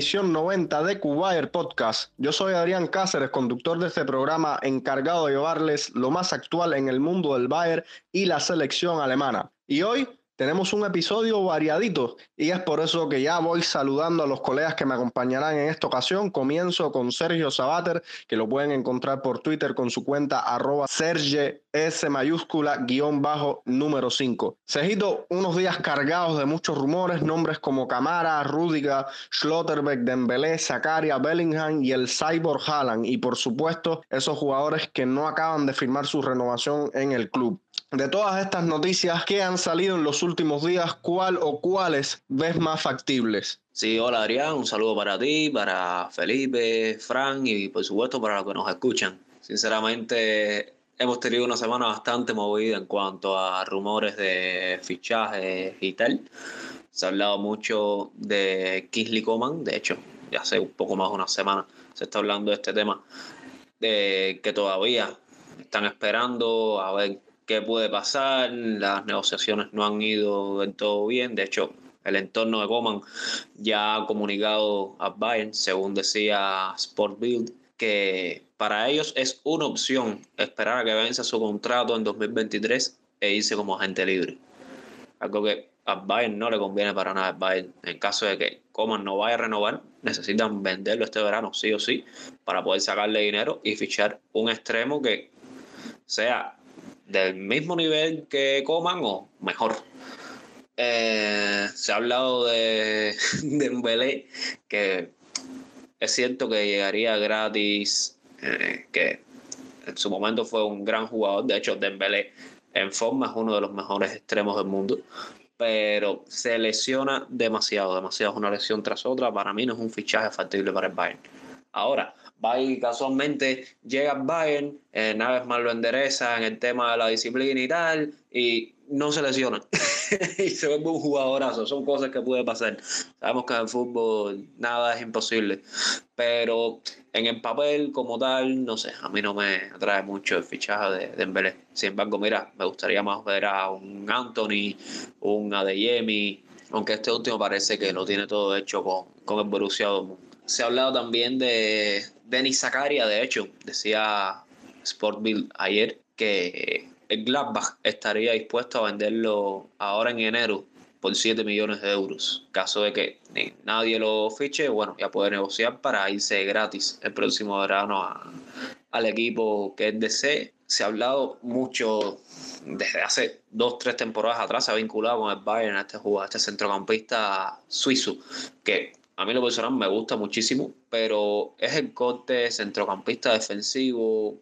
emisión 90 de Cubire Podcast. Yo soy Adrián Cáceres, conductor de este programa encargado de llevarles lo más actual en el mundo del Bayern y la selección alemana. Y hoy tenemos un episodio variadito y es por eso que ya voy saludando a los colegas que me acompañarán en esta ocasión. Comienzo con Sergio Sabater, que lo pueden encontrar por Twitter con su cuenta arroba Serge S mayúscula guion bajo número 5. Sergito, unos días cargados de muchos rumores, nombres como Camara, Rudiger, Schlotterbeck, Dembélé, Zakaria, Bellingham y el Cyborg Haaland. Y por supuesto, esos jugadores que no acaban de firmar su renovación en el club. De todas estas noticias que han salido en los últimos días, ¿cuál o cuáles ves más factibles? Sí, hola Adrián, un saludo para ti, para Felipe, Fran y por supuesto para los que nos escuchan. Sinceramente, hemos tenido una semana bastante movida en cuanto a rumores de fichajes y tal. Se ha hablado mucho de Kingsley Coman, de hecho, ya hace un poco más de una semana se está hablando de este tema, de que todavía están esperando a ver qué puede pasar. Las negociaciones no han ido del todo bien. De hecho, el entorno de Coman ya ha comunicado a Bayern, según decía Sportbild, que para ellos es una opción esperar a que vence su contrato en 2023 e irse como agente libre. Algo que a Bayern no le conviene para nada. Bayern, en caso de que Coman no vaya a renovar, necesitan venderlo este verano, sí o sí, para poder sacarle dinero y fichar un extremo que sea del mismo nivel que Coman o mejor. Eh, se ha hablado de Dembélé, que es cierto que llegaría gratis, eh, que en su momento fue un gran jugador. De hecho, Dembélé en forma es uno de los mejores extremos del mundo. Pero se lesiona demasiado, demasiado. Una lesión tras otra. Para mí no es un fichaje factible para el Bayern. Ahora, va y casualmente llega al Bayern, eh, más lo endereza en el tema de la disciplina y tal, y no se lesiona. y se vuelve un jugadorazo. Son cosas que puede pasar. Sabemos que en el fútbol nada es imposible. Pero en el papel como tal, no sé, a mí no me atrae mucho el fichaje de Dembélé. Sin embargo, mira, me gustaría más ver a un Anthony, un Adeyemi, aunque este último parece que lo tiene todo hecho con, con el Borussia Dortmund. Se ha hablado también de Denis Zakaria, de hecho, decía Sportbill ayer que el Gladbach estaría dispuesto a venderlo ahora en enero por 7 millones de euros. Caso de que nadie lo fiche, bueno, ya puede negociar para irse gratis el próximo verano al equipo que es DC. Se ha hablado mucho desde hace dos, tres temporadas atrás, se ha vinculado con el Bayern a este a este centrocampista suizo, que a mí lo personal me gusta muchísimo, pero es el corte centrocampista defensivo,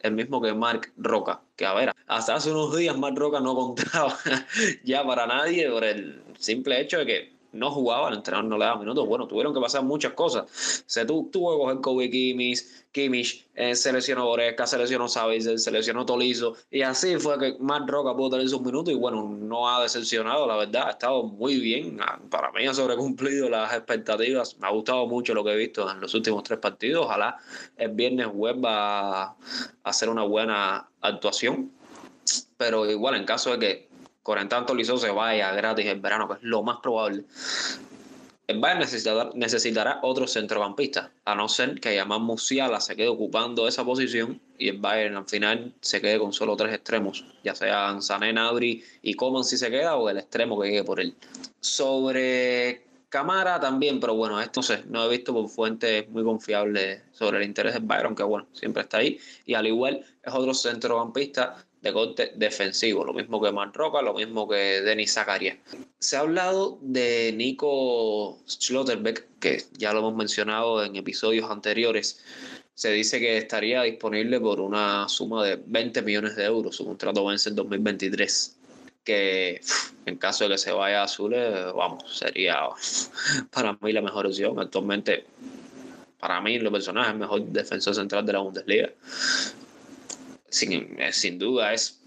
el mismo que Mark Roca, que a ver, hasta hace unos días Mark Roca no contaba ya para nadie por el simple hecho de que no jugaba, el entrenador no le daba minutos. Bueno, tuvieron que pasar muchas cosas. Se tuvo que coger Kobe Kimmich, Kimmich eh, se lesionó Boresca, se lesionó Tolizo. Y así fue que Matt Roca pudo tener sus minutos. Y bueno, no ha decepcionado, la verdad. Ha estado muy bien. Ah, para mí ha sobrecumplido las expectativas. Me ha gustado mucho lo que he visto en los últimos tres partidos. Ojalá el viernes vuelva a hacer una buena actuación. Pero igual, en caso de que tanto Liceo se vaya gratis en verano, que es lo más probable. El Bayern necesitará, otro centrocampista, a no ser que Yaman Musiala se quede ocupando esa posición y el Bayern al final se quede con solo tres extremos, ya sean Sané, Nabri y Coman si se queda o el extremo que llegue por él. Sobre Camara también, pero bueno, esto no no he visto por fuentes muy confiables sobre el interés del Bayern, aunque bueno, siempre está ahí. Y al igual es otro centrocampista de corte defensivo, lo mismo que Man Roca, lo mismo que Denis Zakaria. Se ha hablado de Nico Schlotterbeck, que ya lo hemos mencionado en episodios anteriores. Se dice que estaría disponible por una suma de 20 millones de euros. Su contrato vence en 2023. Que en caso de que se vaya a Azul, vamos, sería para mí la mejor opción. Actualmente, para mí, lo personal, es el mejor defensor central de la Bundesliga sin, eh, sin duda es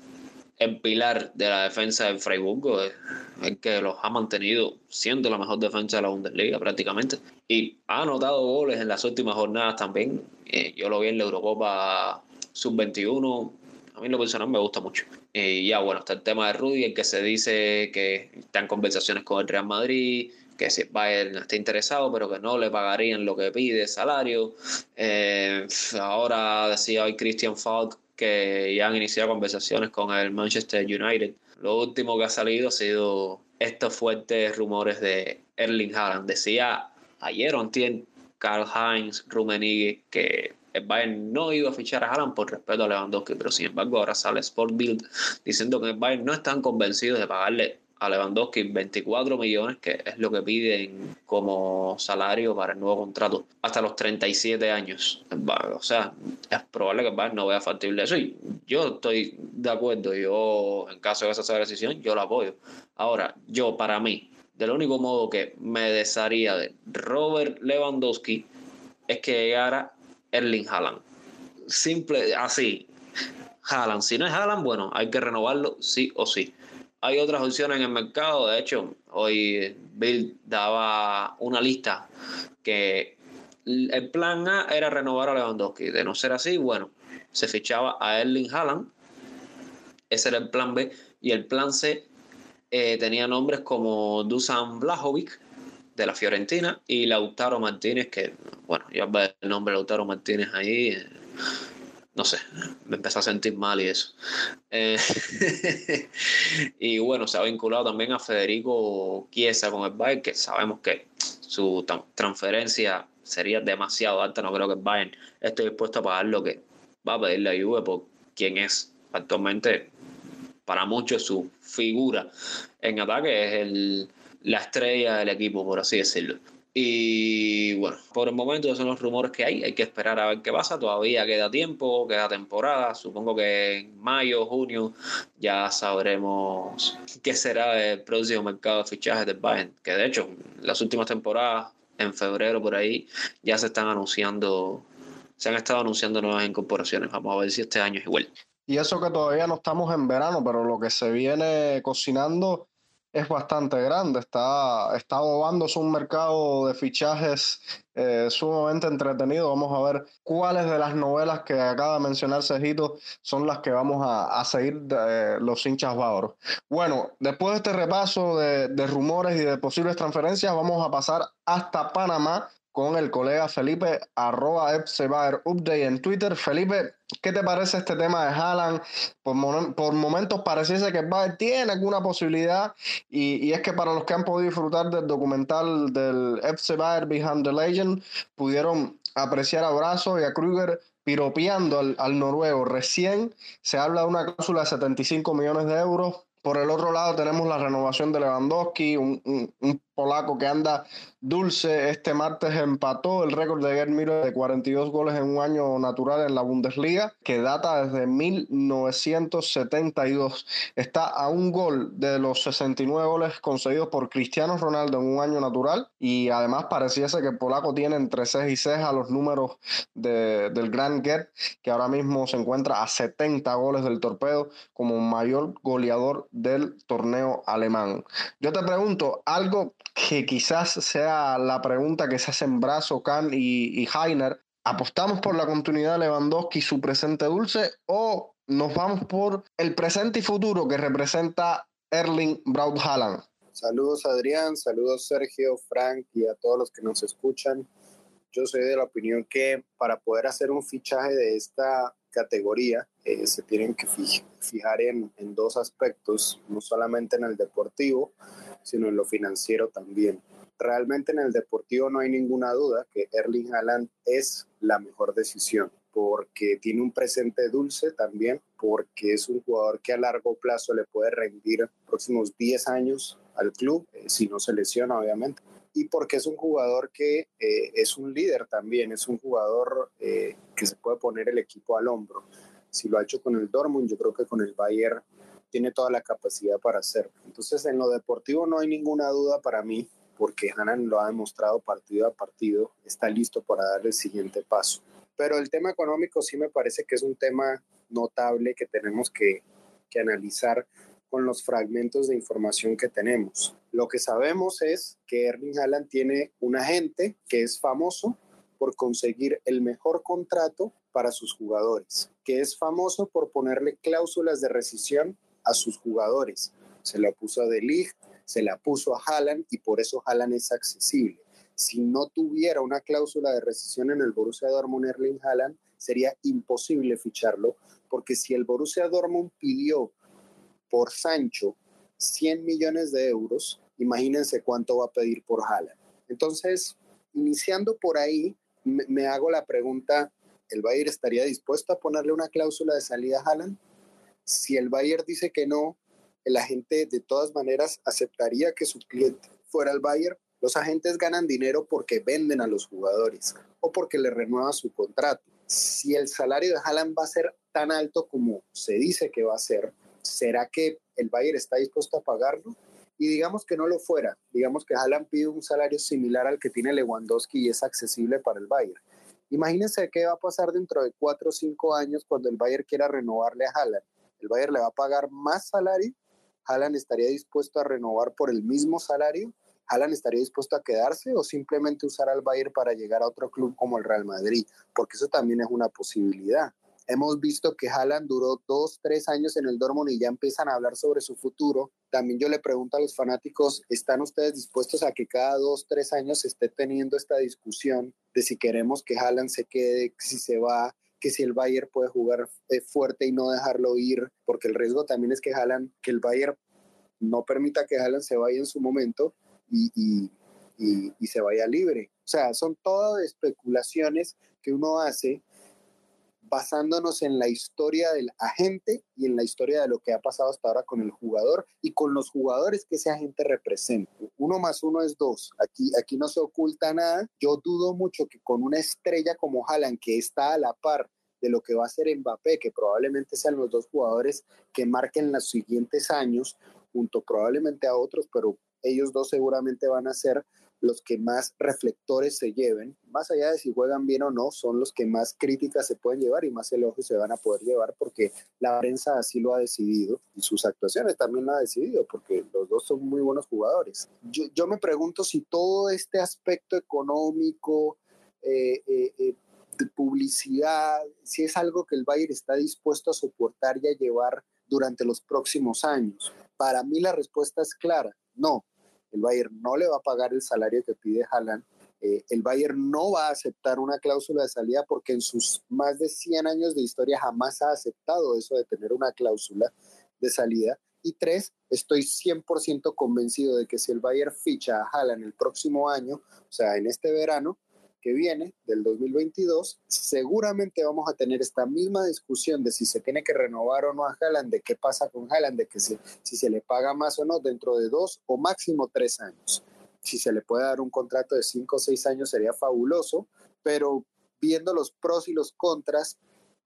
el pilar de la defensa del Freiburgo, el que los ha mantenido siendo la mejor defensa de la Bundesliga prácticamente. Y ha anotado goles en las últimas jornadas también. Eh, yo lo vi en la Eurocopa Sub-21. A mí lo personal me gusta mucho. Y ya bueno, está el tema de Rudy, el que se dice que está en conversaciones con el Real Madrid, que si Bayern está interesado, pero que no le pagarían lo que pide, salario. Eh, ahora decía hoy Christian Falk que ya han iniciado conversaciones con el Manchester United. Lo último que ha salido ha sido estos fuertes rumores de Erling Haaland. Decía ayer o Karl Heinz Rummenigge que el Bayern no iba a fichar a Haaland por respeto a Lewandowski, pero sin embargo ahora sale Sport Bild diciendo que el Bayern no están convencidos de pagarle a Lewandowski 24 millones, que es lo que piden como salario para el nuevo contrato, hasta los 37 años. O sea, es probable que el Bayern no vea factible eso y yo estoy de acuerdo, yo en caso de esa la decisión, yo lo apoyo. Ahora, yo para mí, del único modo que me desharía de Robert Lewandowski es que llegara Erling Haaland. Simple, así. Haaland. Si no es Haaland, bueno, hay que renovarlo sí o sí. Hay otras opciones en el mercado. De hecho, hoy Bill daba una lista que el plan A era renovar a Lewandowski. De no ser así, bueno, se fichaba a Erling Haaland. Ese era el plan B. Y el plan C eh, tenía nombres como Dusan Blajovic, de la Fiorentina y Lautaro Martínez, que, bueno, yo el nombre de Lautaro Martínez ahí, eh, no sé, me empecé a sentir mal y eso. Eh, y bueno, se ha vinculado también a Federico Chiesa con el Bayern, que sabemos que su transferencia sería demasiado alta, no creo que el Bayern esté dispuesto a pagar lo que va a pedir la Juve por quien es actualmente para muchos su figura en ataque, es el la estrella del equipo, por así decirlo. Y bueno, por el momento esos son los rumores que hay. Hay que esperar a ver qué pasa. Todavía queda tiempo, queda temporada. Supongo que en mayo, junio ya sabremos qué será el próximo mercado de fichajes del Bayern. Que de hecho, las últimas temporadas, en febrero por ahí, ya se están anunciando, se han estado anunciando nuevas incorporaciones. Vamos a ver si este año es igual. Y eso que todavía no estamos en verano, pero lo que se viene cocinando es bastante grande, está, está un mercado de fichajes eh, sumamente entretenido. Vamos a ver cuáles de las novelas que acaba de mencionar Cejito son las que vamos a, seguir de, los hinchas bávaros. Bueno, después de este repaso de, de rumores y de posibles transferencias, vamos a pasar hasta Panamá con el colega Felipe, arroba Update en Twitter. Felipe, ¿qué te parece este tema de Haaland? Por, por momentos pareciese que Bayern tiene alguna posibilidad y, y, es que para los que han podido disfrutar del documental del FC Behind the Legend, pudieron apreciar a Brazo y a Kruger piropeando al, al noruego. Recién se habla de una cláusula de 75 millones de euros por el otro lado tenemos la renovación de Lewandowski, un, un, polaco que anda dulce. Este martes empató el récord de Müller de 42 goles en un año natural en la Bundesliga, que data desde 1972. Está a un gol de los 69 goles conseguidos por Cristiano Ronaldo en un año natural y además pareciese que polaco tiene entre 6 y 6 a los números de, del Gran Gerd, que ahora mismo se encuentra a 70 goles del torpedo como mayor goleador del torneo alemán. Yo te pregunto, algo que quizás sea la pregunta que se hacen Brazo, Kahn y, Heiner. ¿Apostamos por la continuidad de Lewandowski y su presente dulce o nos vamos por el presente y futuro que representa Erling Braut Haaland? Saludos Adrián, saludos Sergio, Frank y a todos los que nos escuchan. Yo soy de la opinión que para poder hacer un fichaje de esta categoría eh, se tienen que fijar en, dos aspectos, no solamente en el deportivo, sino en lo financiero también. Realmente en el deportivo no hay ninguna duda que Erling Haaland es la mejor decisión porque tiene un presente dulce también, porque es un jugador que a largo plazo le puede rendir próximos 10 años al club, eh, si no se lesiona obviamente, y porque es un jugador que eh, es un líder también, es un jugador eh, que se puede poner el equipo al hombro. Si lo ha hecho con el Dortmund, yo creo que con el Bayern tiene toda la capacidad para hacerlo. Entonces, en lo deportivo no hay ninguna duda para mí, porque Hanan lo ha demostrado partido a partido, está listo para dar el siguiente paso. Pero el tema económico sí me parece que es un tema notable que tenemos que, que analizar con los fragmentos de información que tenemos. Lo que sabemos es que Erling Haaland tiene un agente que es famoso por conseguir el mejor contrato para sus jugadores, que es famoso por ponerle cláusulas de rescisión a sus jugadores. Se lo puso a De Ligt, se la puso a Haaland y por eso Haaland es accesible. Si no tuviera una cláusula de rescisión en el Borussia Dortmund Erling Haaland, sería imposible ficharlo, porque si el Borussia Dortmund pidió por Sancho 100 millones de euros, imagínense cuánto va a pedir por Haaland. Entonces, iniciando por ahí, me, hago la pregunta, ¿el Bayern estaría dispuesto a ponerle una cláusula de salida a Haaland? Si el Bayern dice que no, el agente de todas maneras aceptaría que su cliente fuera el Bayern. Los agentes ganan dinero porque venden a los jugadores o porque le renueva su contrato. Si el salario de Haaland va a ser tan alto como se dice que va a ser, ¿será que el Bayern está dispuesto a pagarlo? Y digamos que no lo fuera, digamos que Haaland pide un salario similar al que tiene Lewandowski y es accesible para el Bayern. Imagínense qué va a pasar dentro de cuatro o cinco años cuando el Bayern quiera renovarle a Haaland. ¿El Bayern le va a pagar más salario? ¿Haaland estaría dispuesto a renovar por el mismo salario? ¿Haaland estaría dispuesto a quedarse o simplemente usar al Bayern para llegar a otro club como el Real Madrid? Porque eso también es una posibilidad. Hemos visto que Haaland duró dos, tres años en el Dortmund y ya empiezan a hablar sobre su futuro. También yo le pregunto a los fanáticos, ¿están ustedes dispuestos a que cada dos, tres años se esté teniendo esta discusión de si queremos que Haaland se quede, si se va, que si el Bayern puede jugar eh, fuerte y no dejarlo ir? Porque el riesgo también es que Haaland, que el Bayern no permita que Haaland se vaya en su momento y, y, y se vaya libre. O sea, son todas especulaciones que uno hace basándonos en la historia del agente y en la historia de lo que ha pasado hasta ahora con el jugador y con los jugadores que ese agente representa. Uno más uno es dos. Aquí, aquí no se oculta nada. Yo dudo mucho que con una estrella como Haaland, que está a la par de lo que va a ser Mbappé, que probablemente sean los dos jugadores que marquen los siguientes años, junto probablemente a otros, pero ellos dos seguramente van a ser los que más reflectores se lleven, más allá de si juegan bien o no, son los que más críticas se pueden llevar y más elogios se van a poder llevar porque la prensa así lo ha decidido y sus actuaciones también lo ha decidido porque los dos son muy buenos jugadores. Yo, me pregunto si todo este aspecto económico, eh, eh, eh, de publicidad, si es algo que el Bayern está dispuesto a soportar y a llevar durante los próximos años. Para mí la respuesta es clara, no el Bayern no le va a pagar el salario que pide Haaland. Eh, el Bayern no va a aceptar una cláusula de salida porque en sus más de 100 años de historia jamás ha aceptado eso de tener una cláusula de salida. Y tres, estoy 100% convencido de que si el Bayern ficha a Haaland el próximo año, o sea, en este verano, que viene, del 2022, seguramente vamos a tener esta misma discusión de si se tiene que renovar o no a Haaland, de qué pasa con Haaland, de que si, si se le paga más o no dentro de dos o máximo tres años. Si se le puede dar un contrato de cinco o seis años sería fabuloso, pero viendo los pros y los contras,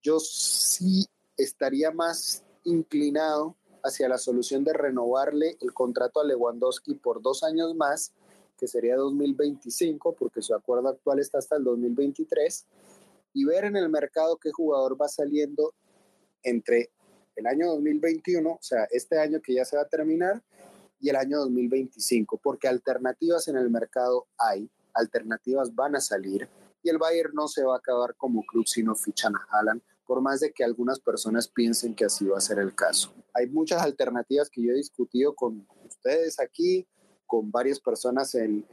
yo sí estaría más inclinado hacia la solución de renovarle el contrato a Lewandowski por dos años más que sería 2025, porque su acuerdo actual está hasta el 2023, y ver en el mercado qué jugador va saliendo entre el año 2021, o sea, este año que ya se va a terminar, y el año 2025, porque alternativas en el mercado hay, alternativas van a salir, y el Bayern no se va a acabar como club si no fichan a Haaland, por más de que algunas personas piensen que así va a ser el caso. Hay muchas alternativas que yo he discutido con ustedes aquí, con varias personas en,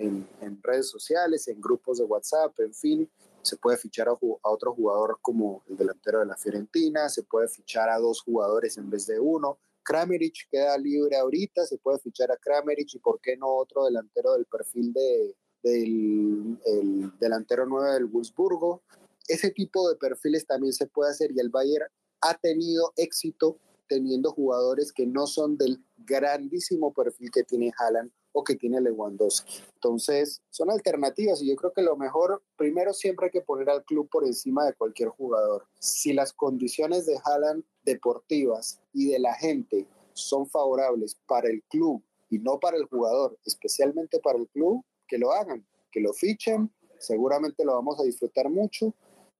redes sociales, en grupos de WhatsApp, en fin. Se puede fichar a, otro jugador como el delantero de la Fiorentina, se puede fichar a dos jugadores en vez de uno. Kramerich queda libre ahorita, se puede fichar a Kramerich y por qué no otro delantero del perfil de, del el delantero 9 del Wolfsburgo. Ese tipo de perfiles también se puede hacer y el Bayern ha tenido éxito teniendo jugadores que no son del grandísimo perfil que tiene Haaland o que tiene Lewandowski. Entonces, son alternativas y yo creo que lo mejor, primero siempre hay que poner al club por encima de cualquier jugador. Si las condiciones de Haaland deportivas y de la gente son favorables para el club y no para el jugador, especialmente para el club, que lo hagan, que lo fichen, seguramente lo vamos a disfrutar mucho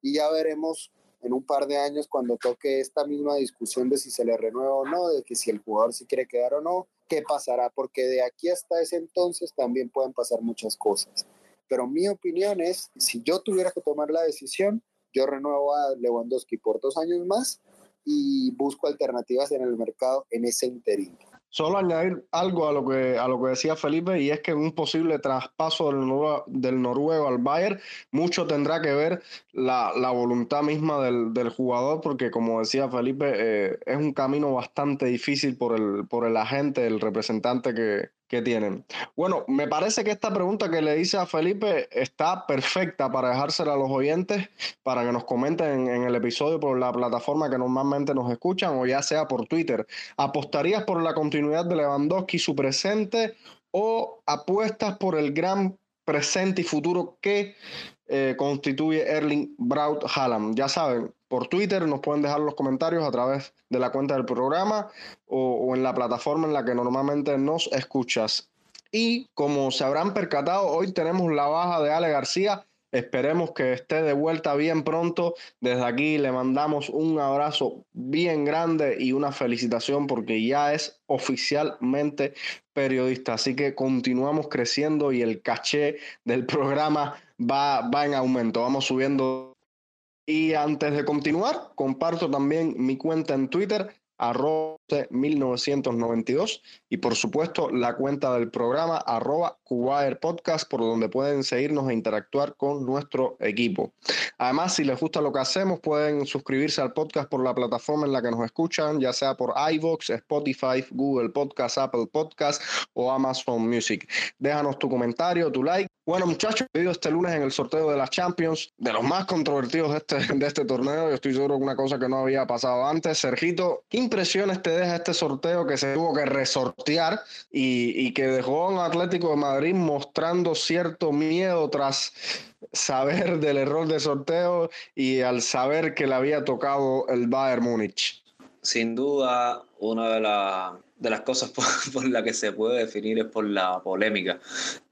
y ya veremos en un par de años cuando toque esta misma discusión de si se le renueva o no, de que si el jugador se quiere quedar o no, qué pasará, porque de aquí hasta ese entonces también pueden pasar muchas cosas. Pero mi opinión es, si yo tuviera que tomar la decisión, yo renuevo a Lewandowski por dos años más y busco alternativas en el mercado en ese interín. Solo añadir algo a lo que a lo que decía Felipe y es que un posible traspaso del, noruego, del noruego al Bayern mucho tendrá que ver la, la voluntad misma del, del, jugador porque como decía Felipe eh, es un camino bastante difícil por el por el agente el representante que, que tienen. Bueno, me parece que esta pregunta que le hice a Felipe está perfecta para dejársela a los oyentes para que nos comenten en, el episodio por la plataforma que normalmente nos escuchan o ya sea por Twitter. ¿Apostarías por la continuidad de Lewandowski, su presente, o apuestas por el gran presente y futuro que eh, constituye Erling Braut Haaland? Ya saben, por Twitter, nos pueden dejar los comentarios a través de la cuenta del programa o, en la plataforma en la que normalmente nos escuchas. Y como se habrán percatado, hoy tenemos la baja de Ale García. Esperemos que esté de vuelta bien pronto. Desde aquí le mandamos un abrazo bien grande y una felicitación porque ya es oficialmente periodista. Así que continuamos creciendo y el caché del programa va, va en aumento. Vamos subiendo y antes de continuar, comparto también mi cuenta en Twitter, arroba 1992 y por supuesto la cuenta del programa arroba por donde pueden seguirnos e interactuar con nuestro equipo. Además, si les gusta lo que hacemos, pueden suscribirse al podcast por la plataforma en la que nos escuchan, ya sea por iVoox, Spotify, Google Podcast, Apple Podcast o Amazon Music. Déjanos tu comentario, tu like. Bueno, muchachos, he este lunes en el sorteo de las Champions, de los más controvertidos de este, de este torneo. Yo estoy seguro que una cosa que no había pasado antes. Sergito, ¿qué impresiones te deja este sorteo que se tuvo que resortear y, y que dejó a un Atlético de Madrid mostrando cierto miedo tras saber del error de sorteo y al saber que le había tocado el Bayern Múnich? Sin duda, una de, de las cosas por, por la que se puede definir es por la polémica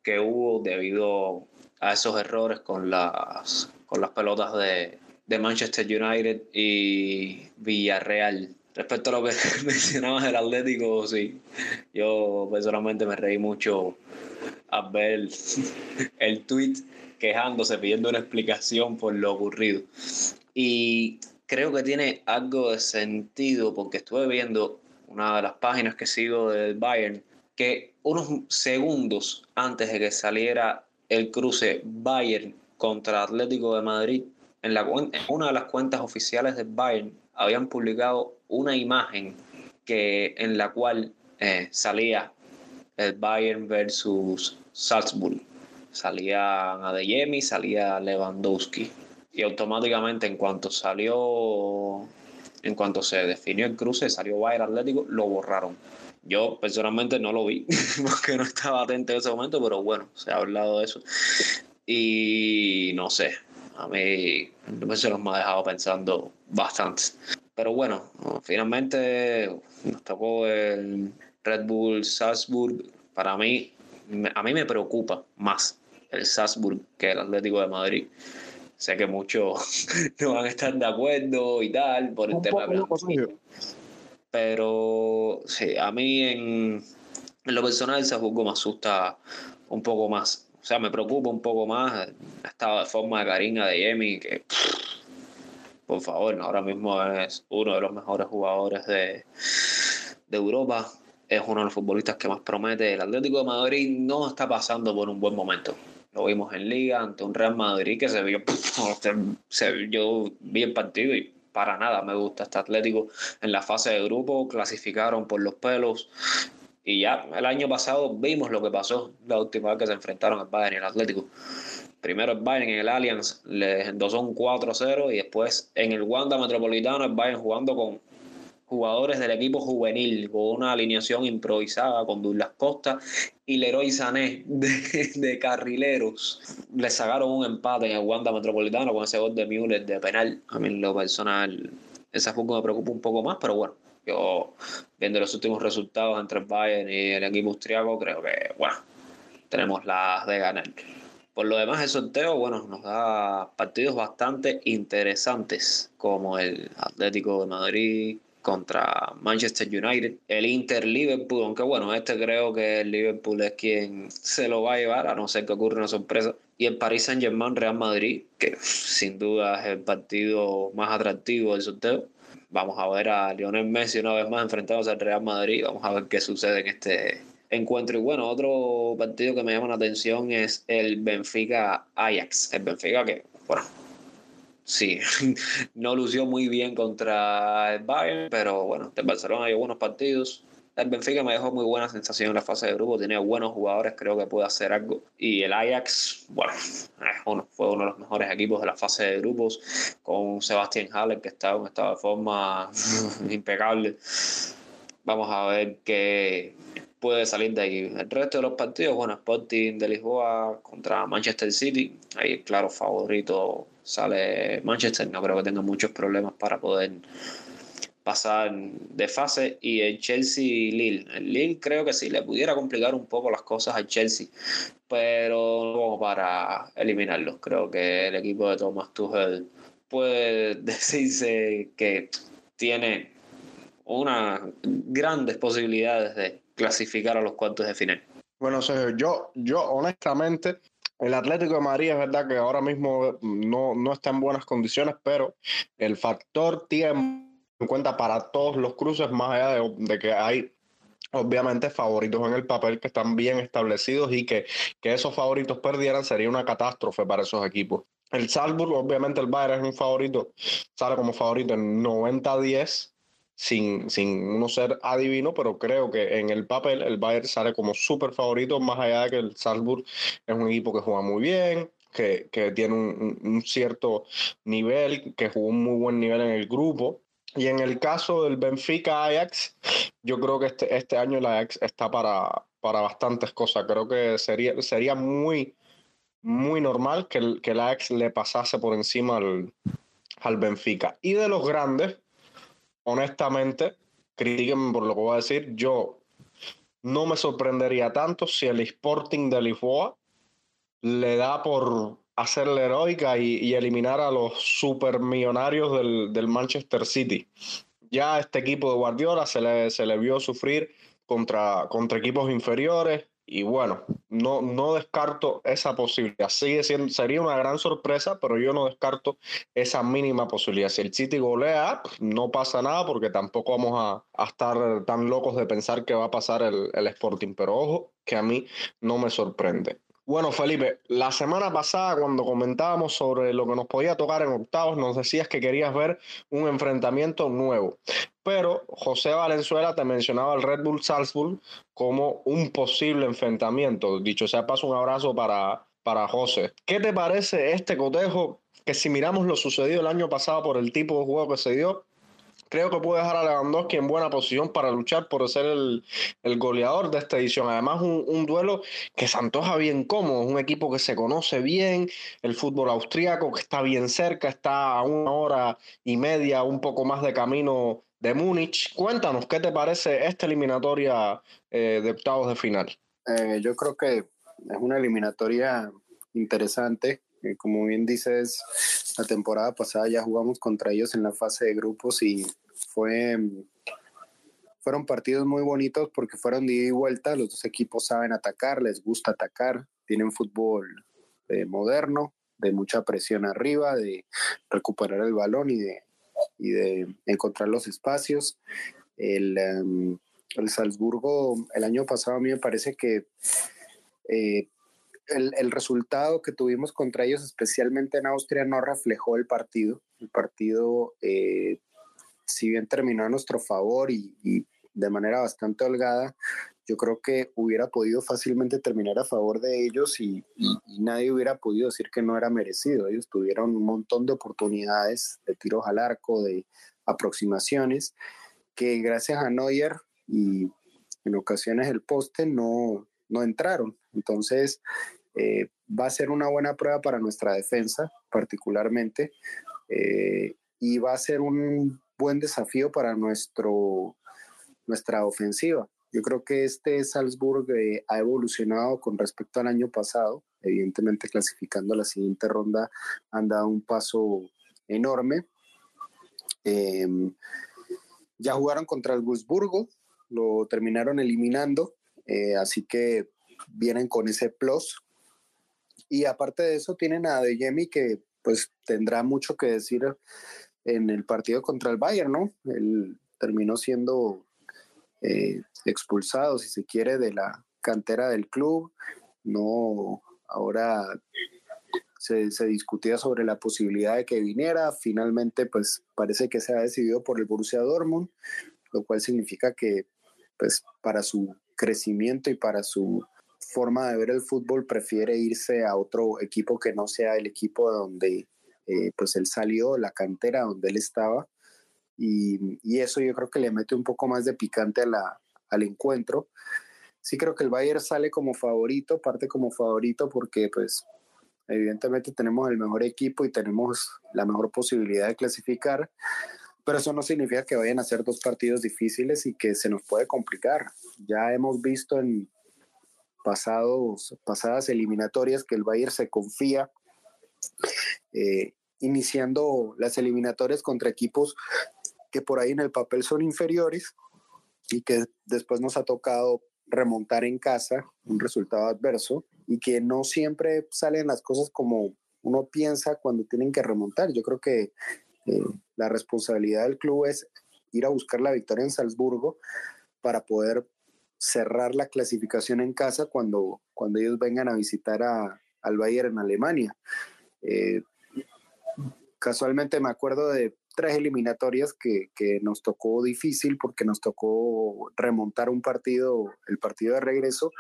que hubo debido a esos errores con las, con las pelotas de, de Manchester United y Villarreal. Respecto a lo que mencionabas del Atlético, sí, yo personalmente me reí mucho al ver el tweet quejándose, pidiendo una explicación por lo ocurrido. Y creo que tiene algo de sentido porque estuve viendo una de las páginas que sigo del Bayern que unos segundos antes de que saliera el cruce Bayern contra Atlético de Madrid, en, la, en una de las cuentas oficiales del Bayern habían publicado una imagen que, en la cual eh, salía el Bayern versus Salzburg. Salía Adeyemi, salía Lewandowski. Y automáticamente en cuanto salió, en cuanto se definió el cruce, salió Bayern Atlético, lo borraron. Yo personalmente no lo vi porque no estaba atento en ese momento, pero bueno, se ha hablado de eso. Y no sé, a mí se nos me ha dejado pensando bastante. Pero bueno, finalmente nos tocó el Red Bull Salzburg. Para mí, a mí me preocupa más el Salzburg que el Atlético de Madrid. Sé que muchos no van a estar de acuerdo y tal por el tema de Pero sí, a mí en, en lo personal el Salzburgo me asusta un poco más. O sea, me preocupa un poco más el estado de forma de Karina de Yemi, que por favor, ahora mismo es uno de los mejores jugadores de, de Europa. Es uno de los futbolistas que más promete. El Atlético de Madrid no está pasando por un buen momento. Lo vimos en Liga ante un Real Madrid que se vio, se, yo vi el partido y para nada me gusta este Atlético en la fase de grupo, clasificaron por los pelos y ya el año pasado vimos lo que pasó la última vez que se enfrentaron al Bayern y el Atlético. Primero el Bayern en el Allianz les endosó un 4-0 y después en el Wanda Metropolitano el Bayern jugando con jugadores del equipo juvenil, con una alineación improvisada con Douglas Costa y Leroy Sané de, carrileros. Le sacaron un empate en el Wanda Metropolitano con ese gol de Müller de penal. A mí lo personal, esa fútbol me preocupa un poco más, pero bueno, yo viendo los últimos resultados entre el Bayern y el equipo austriaco, creo que, bueno, tenemos las de ganar. Por lo demás, el sorteo, bueno, nos da partidos bastante interesantes, como el Atlético de Madrid, contra Manchester United, el Inter Liverpool, aunque bueno, este creo que el Liverpool es quien se lo va a llevar, a no ser que ocurra una sorpresa, y el Paris Saint Germain Real Madrid, que sin duda es el partido más atractivo del sorteo. vamos a ver a Lionel Messi una vez más enfrentándose al Real Madrid. Vamos a ver qué sucede en este encuentro. Y bueno, otro partido que me llama la atención es el Benfica Ajax. El Benfica que, bueno, sí, no lució muy bien contra el Bayern, pero bueno, el Barcelona hay buenos partidos. El Benfica me dejó muy buena sensación en la fase de grupo, tiene buenos jugadores, creo que puede hacer algo. Y el Ajax, bueno, fue uno de los mejores equipos de la fase de grupos, con Sebastián Haller, que está en un de forma impecable. Vamos a ver qué puede salir de ahí. El resto de los partidos, bueno, Sporting de Lisboa contra Manchester City, ahí claro favorito sale Manchester, no creo que tenga muchos problemas para poder pasar de fase y el Chelsea Lille. El Lille creo que sí le pudiera complicar un poco las cosas al Chelsea, pero no para eliminarlos. Creo que el equipo de Thomas Tuchel puede decirse que tiene unas grandes posibilidades de clasificar a los cuartos de final. Bueno, Sergio, yo, yo honestamente, el Atlético de Madrid es verdad que ahora mismo no, no está en buenas condiciones, pero el factor tiempo en cuenta para todos los cruces, más allá de, que hay obviamente favoritos en el papel que están bien establecidos y que, que esos favoritos perdieran sería una catástrofe para esos equipos. El Salzburg, obviamente el Bayern es un favorito, sale como favorito en 90-10, sin, sin uno ser adivino, pero creo que en el papel el Bayern sale como súper favorito, más allá de que el Salzburg es un equipo que juega muy bien, que, que tiene un, cierto nivel, que jugó un muy buen nivel en el grupo. Y en el caso del Benfica Ajax, yo creo que este, este año el Ajax está para, para bastantes cosas. Creo que sería, sería muy, muy normal que el, que Ajax le pasase por encima al, al Benfica. Y de los grandes, honestamente, critiquenme por lo que voy a decir, yo no me sorprendería tanto si el Sporting de Lisboa le da por hacer la heroica y, eliminar a los supermillonarios del, del Manchester City. Ya este equipo de Guardiola se le, se le vio sufrir contra, contra equipos inferiores y bueno, no, no descarto esa posibilidad. Sigue siendo, sería una gran sorpresa, pero yo no descarto esa mínima posibilidad. Si el City golea, no pasa nada porque tampoco vamos a, a estar tan locos de pensar que va a pasar el, el Sporting. Pero ojo, que a mí no me sorprende. Bueno, Felipe, la semana pasada cuando comentábamos sobre lo que nos podía tocar en octavos, nos decías que querías ver un enfrentamiento nuevo. Pero José Valenzuela te mencionaba el Red Bull Salzburg como un posible enfrentamiento. Dicho sea, paso un abrazo para, para José. ¿Qué te parece este cotejo? Que si miramos lo sucedido el año pasado por el tipo de juego que se dio, creo que puede dejar a Lewandowski en buena posición para luchar por ser el, el goleador de esta edición. Además, un, un, duelo que se antoja bien cómodo, un equipo que se conoce bien, el fútbol austriaco que está bien cerca, está a una hora y media, un poco más de camino de Múnich. Cuéntanos, ¿qué te parece esta eliminatoria eh, de octavos de final? Eh, yo creo que es una eliminatoria interesante. Eh, como bien dices, la temporada pasada ya jugamos contra ellos en la fase de grupos y fue, fueron partidos muy bonitos porque fueron de ida y vuelta, los dos equipos saben atacar, les gusta atacar, tienen fútbol eh, moderno, de mucha presión arriba, de recuperar el balón y de, y de encontrar los espacios. El, um, el, Salzburgo el año pasado a mí me parece que eh, el, el, resultado que tuvimos contra ellos, especialmente en Austria, no reflejó el partido. El partido eh, si bien terminó a nuestro favor y, de manera bastante holgada, yo creo que hubiera podido fácilmente terminar a favor de ellos y, nadie hubiera podido decir que no era merecido. Ellos tuvieron un montón de oportunidades de tiros al arco, de aproximaciones, que gracias a Neuer y en ocasiones el poste no, no entraron. Entonces, eh, va a ser una buena prueba para nuestra defensa, particularmente, eh, y va a ser un buen desafío para nuestro, nuestra ofensiva. Yo creo que este Salzburg eh, ha evolucionado con respecto al año pasado. Evidentemente, clasificando a la siguiente ronda, han dado un paso enorme. Eh, ya jugaron contra el Wolfsburgo, lo terminaron eliminando, eh, así que vienen con ese plus. Y aparte de eso, tienen a Deyemi que pues tendrá mucho que decir en el partido contra el Bayern, ¿no? Él terminó siendo eh, expulsado, si se quiere, de la cantera del club. No, ahora se, se, discutía sobre la posibilidad de que viniera. Finalmente, pues parece que se ha decidido por el Borussia Dortmund, lo cual significa que, pues, para su crecimiento y para su forma de ver el fútbol prefiere irse a otro equipo que no sea el equipo donde eh, pues él salió, la cantera donde él estaba. Y, y, eso yo creo que le mete un poco más de picante a la, al encuentro. Sí creo que el Bayern sale como favorito, parte como favorito porque pues evidentemente tenemos el mejor equipo y tenemos la mejor posibilidad de clasificar, pero eso no significa que vayan a ser dos partidos difíciles y que se nos puede complicar. Ya hemos visto en pasados, pasadas eliminatorias que el Bayern se confía eh, iniciando las eliminatorias contra equipos que por ahí en el papel son inferiores y que después nos ha tocado remontar en casa un resultado adverso y que no siempre salen las cosas como uno piensa cuando tienen que remontar. Yo creo que eh, la responsabilidad del club es ir a buscar la victoria en Salzburgo para poder cerrar la clasificación en casa cuando, cuando ellos vengan a visitar a, al Bayern en Alemania. Eh, casualmente me acuerdo de tres eliminatorias que, que, nos tocó difícil porque nos tocó remontar un partido, el partido de regreso,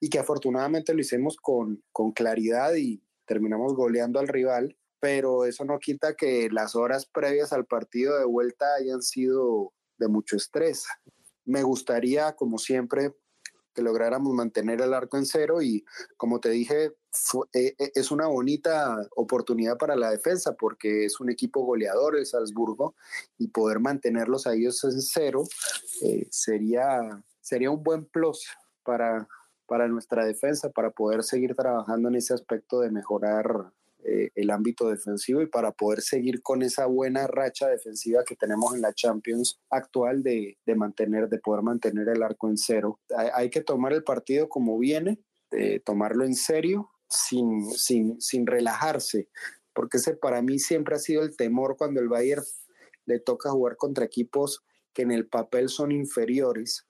y que afortunadamente lo hicimos con, con claridad y terminamos goleando al rival, pero eso no quita que las horas previas al partido de vuelta hayan sido de mucho estrés. Me gustaría, como siempre, que lográramos mantener el arco en cero y como te dije, eh, eh, es una bonita oportunidad para la defensa porque es un equipo goleador el Salzburgo y poder mantenerlos a ellos en cero eh, sería, sería un buen plus para, para nuestra defensa, para poder seguir trabajando en ese aspecto de mejorar eh, el ámbito defensivo y para poder seguir con esa buena racha defensiva que tenemos en la Champions actual de, de mantener, de poder mantener el arco en cero. Hay, que tomar el partido como viene, de tomarlo en serio, sin, sin, sin relajarse, porque ese para mí siempre ha sido el temor cuando el Bayern le toca jugar contra equipos que en el papel son inferiores,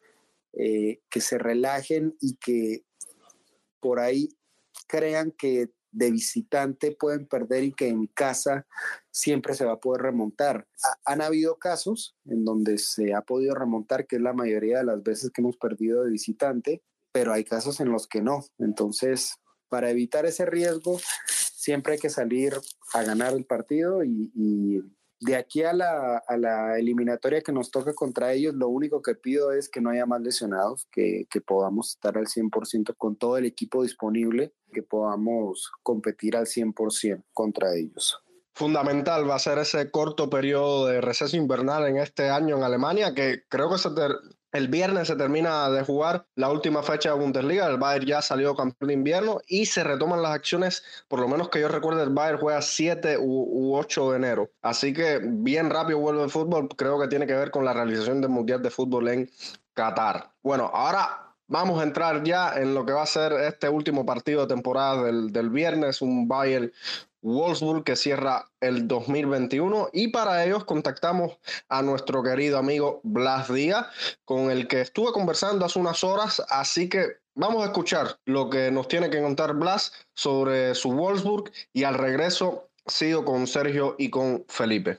eh, que se relajen y que por ahí crean que de visitante pueden perder y que en casa siempre se va a poder remontar. han habido casos en donde se ha podido remontar, que es la mayoría de las veces que hemos perdido de visitante, pero hay casos en los que no. Entonces, para evitar ese riesgo, siempre hay que salir a ganar el partido y, de aquí a la, a la, eliminatoria que nos toca contra ellos, lo único que pido es que no haya más lesionados, que, que podamos estar al 100% con todo el equipo disponible, que podamos competir al 100% contra ellos. Fundamental va a ser ese corto periodo de receso invernal en este año en Alemania, que creo que se, ter el viernes se termina de jugar la última fecha de Bundesliga. El Bayern ya salió campeón de invierno y se retoman las acciones. Por lo menos que yo recuerde, el Bayern juega 7 u, 8 de enero. Así que bien rápido vuelve el fútbol. Creo que tiene que ver con la realización del Mundial de Fútbol en Qatar. Bueno, ahora vamos a entrar ya en lo que va a ser este último partido de temporada del, del viernes. Un Bayern Wolfsburg que cierra el 2021 y para ellos contactamos a nuestro querido amigo Blas Díaz con el que estuve conversando hace unas horas, así que vamos a escuchar lo que nos tiene que contar Blas sobre su Wolfsburg y al regreso sigo con Sergio y con Felipe.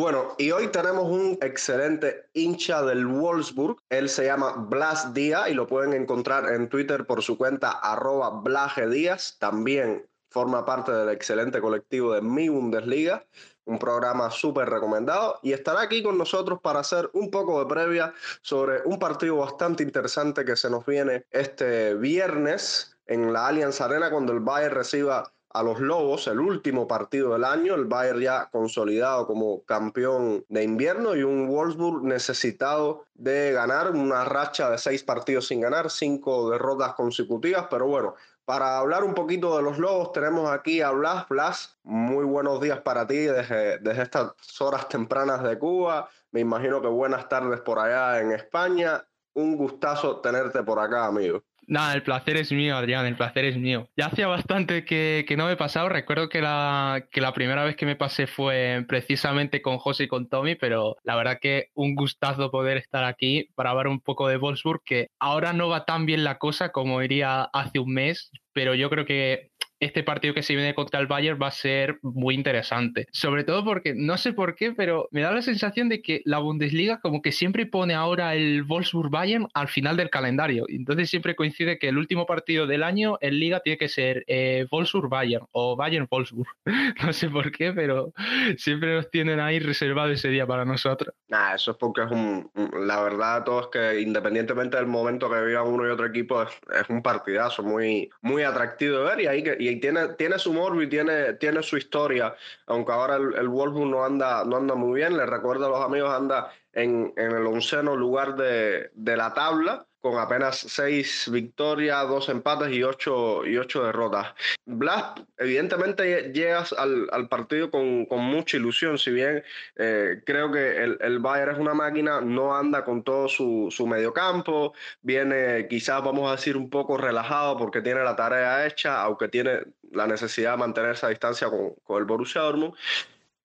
Bueno, y hoy tenemos un excelente hincha del Wolfsburg. Él se llama Blas Díaz y lo pueden encontrar en Twitter por su cuenta arroba Blaje Díaz. También forma parte del excelente colectivo de Mi Bundesliga, un programa súper recomendado y estará aquí con nosotros para hacer un poco de previa sobre un partido bastante interesante que se nos viene este viernes en la Allianz Arena cuando el Bayern reciba a los Lobos, el último partido del año, el Bayern ya consolidado como campeón de invierno y un Wolfsburg necesitado de ganar una racha de seis partidos sin ganar, cinco derrotas consecutivas, pero bueno, para hablar un poquito de los Lobos, tenemos aquí a Blas. Blas, muy buenos días para ti desde, desde estas horas tempranas de Cuba. Me imagino que buenas tardes por allá en España. Un gustazo tenerte por acá, amigo. Nada, el placer es mío, Adrián, el placer es mío. Ya hacía bastante que, no me he pasado. Recuerdo que la, que la primera vez que me pasé fue precisamente con José y con Tommy, pero la verdad que un gustazo poder estar aquí para hablar un poco de Wolfsburg, que ahora no va tan bien la cosa como iría hace un mes, pero yo creo que este partido que se viene contra el Bayern va a ser muy interesante. Sobre todo porque, no sé por qué, pero me da la sensación de que la Bundesliga como que siempre pone ahora el Wolfsburg-Bayern al final del calendario. Entonces siempre coincide que el último partido del año en Liga tiene que ser eh, Wolfsburg-Bayern o Bayern-Wolfsburg. no sé por qué, pero siempre nos tienen ahí reservado ese día para nosotros. Nah, eso es porque es un, la verdad, todo es que independientemente del momento que viva uno y otro equipo, es, un partidazo muy, muy atractivo de ver y ahí que tiene, tiene su morbo y tiene, tiene su historia, aunque ahora el, el no anda, no anda muy bien, le recuerdo a los amigos, anda en, en el onceno lugar de, de la tabla, con apenas seis victorias, dos empates y ocho, y ocho derrotas. Blas, evidentemente llegas al, al partido con, con, mucha ilusión, si bien eh, creo que el, el, Bayern es una máquina, no anda con todo su, su mediocampo, viene quizás, vamos a decir, un poco relajado porque tiene la tarea hecha, aunque tiene la necesidad de mantener esa distancia con, con el Borussia Dortmund.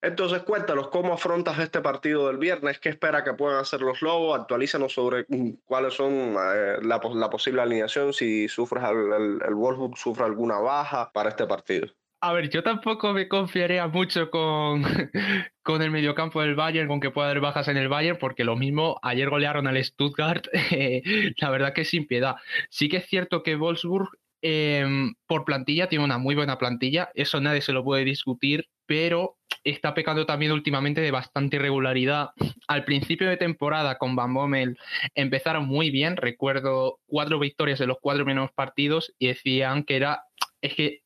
Entonces, cuéntanos cómo afrontas este partido del viernes, qué espera que puedan hacer los Lobos, actualízanos sobre mm, cuáles son eh, la, posible alineación, si sufres el, Wolfsburg sufre alguna baja para este partido. A ver, yo tampoco me confiaría mucho con, con el mediocampo del Bayern, con que pueda haber bajas en el Bayern, porque lo mismo, ayer golearon al Stuttgart, eh, la verdad que sin piedad. Sí que es cierto que Wolfsburg Em, por plantilla tiene una muy buena plantilla, eso nadie se lo puede discutir, pero está pecando también últimamente de bastante irregularidad. Al principio de temporada con Van Bommel empezaron muy bien, recuerdo cuatro victorias en los cuatro menos partidos y decían que era, es que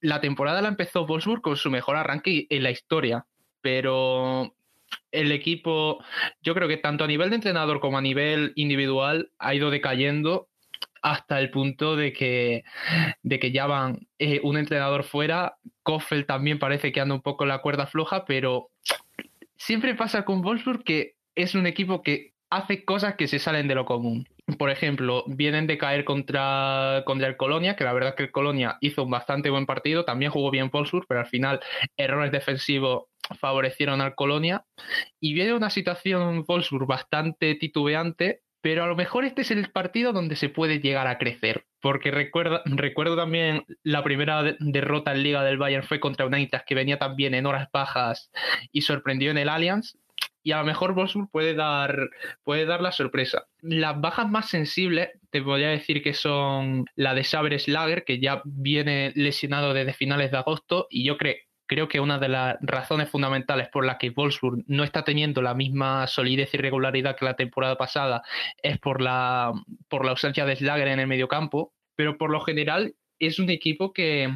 la temporada la empezó Wolfsburg con su mejor arranque en la historia, pero el equipo, yo creo que tanto a nivel de entrenador como a nivel individual ha ido decayendo hasta el punto de que, de que ya van eh, un entrenador fuera. Koffel también parece que anda un poco la cuerda floja, pero siempre pasa con Wolfsburg que es un equipo que hace cosas que se salen de lo común. Por ejemplo, vienen de caer contra, contra el Colonia, que la verdad es que el Colonia hizo un bastante buen partido, también jugó bien Wolfsburg, pero al final errores defensivos favorecieron al Colonia. Y viene una situación Wolfsburg bastante titubeante pero a lo mejor este es el partido donde se puede llegar a crecer, porque recuerda, recuerdo también la primera derrota en Liga del Bayern fue contra United, que venía también en horas bajas y sorprendió en el Allianz, y a lo mejor Wolfsburg puede dar, puede dar la sorpresa. Las bajas más sensibles, te voy decir que son la de Saber Slager, que ya viene lesionado desde finales de agosto, y yo creo, creo que una de las razones fundamentales por las que Wolfsburg no está teniendo la misma solidez y regularidad que la temporada pasada es por la, por la ausencia de Slager en el mediocampo, pero por lo general es un equipo que,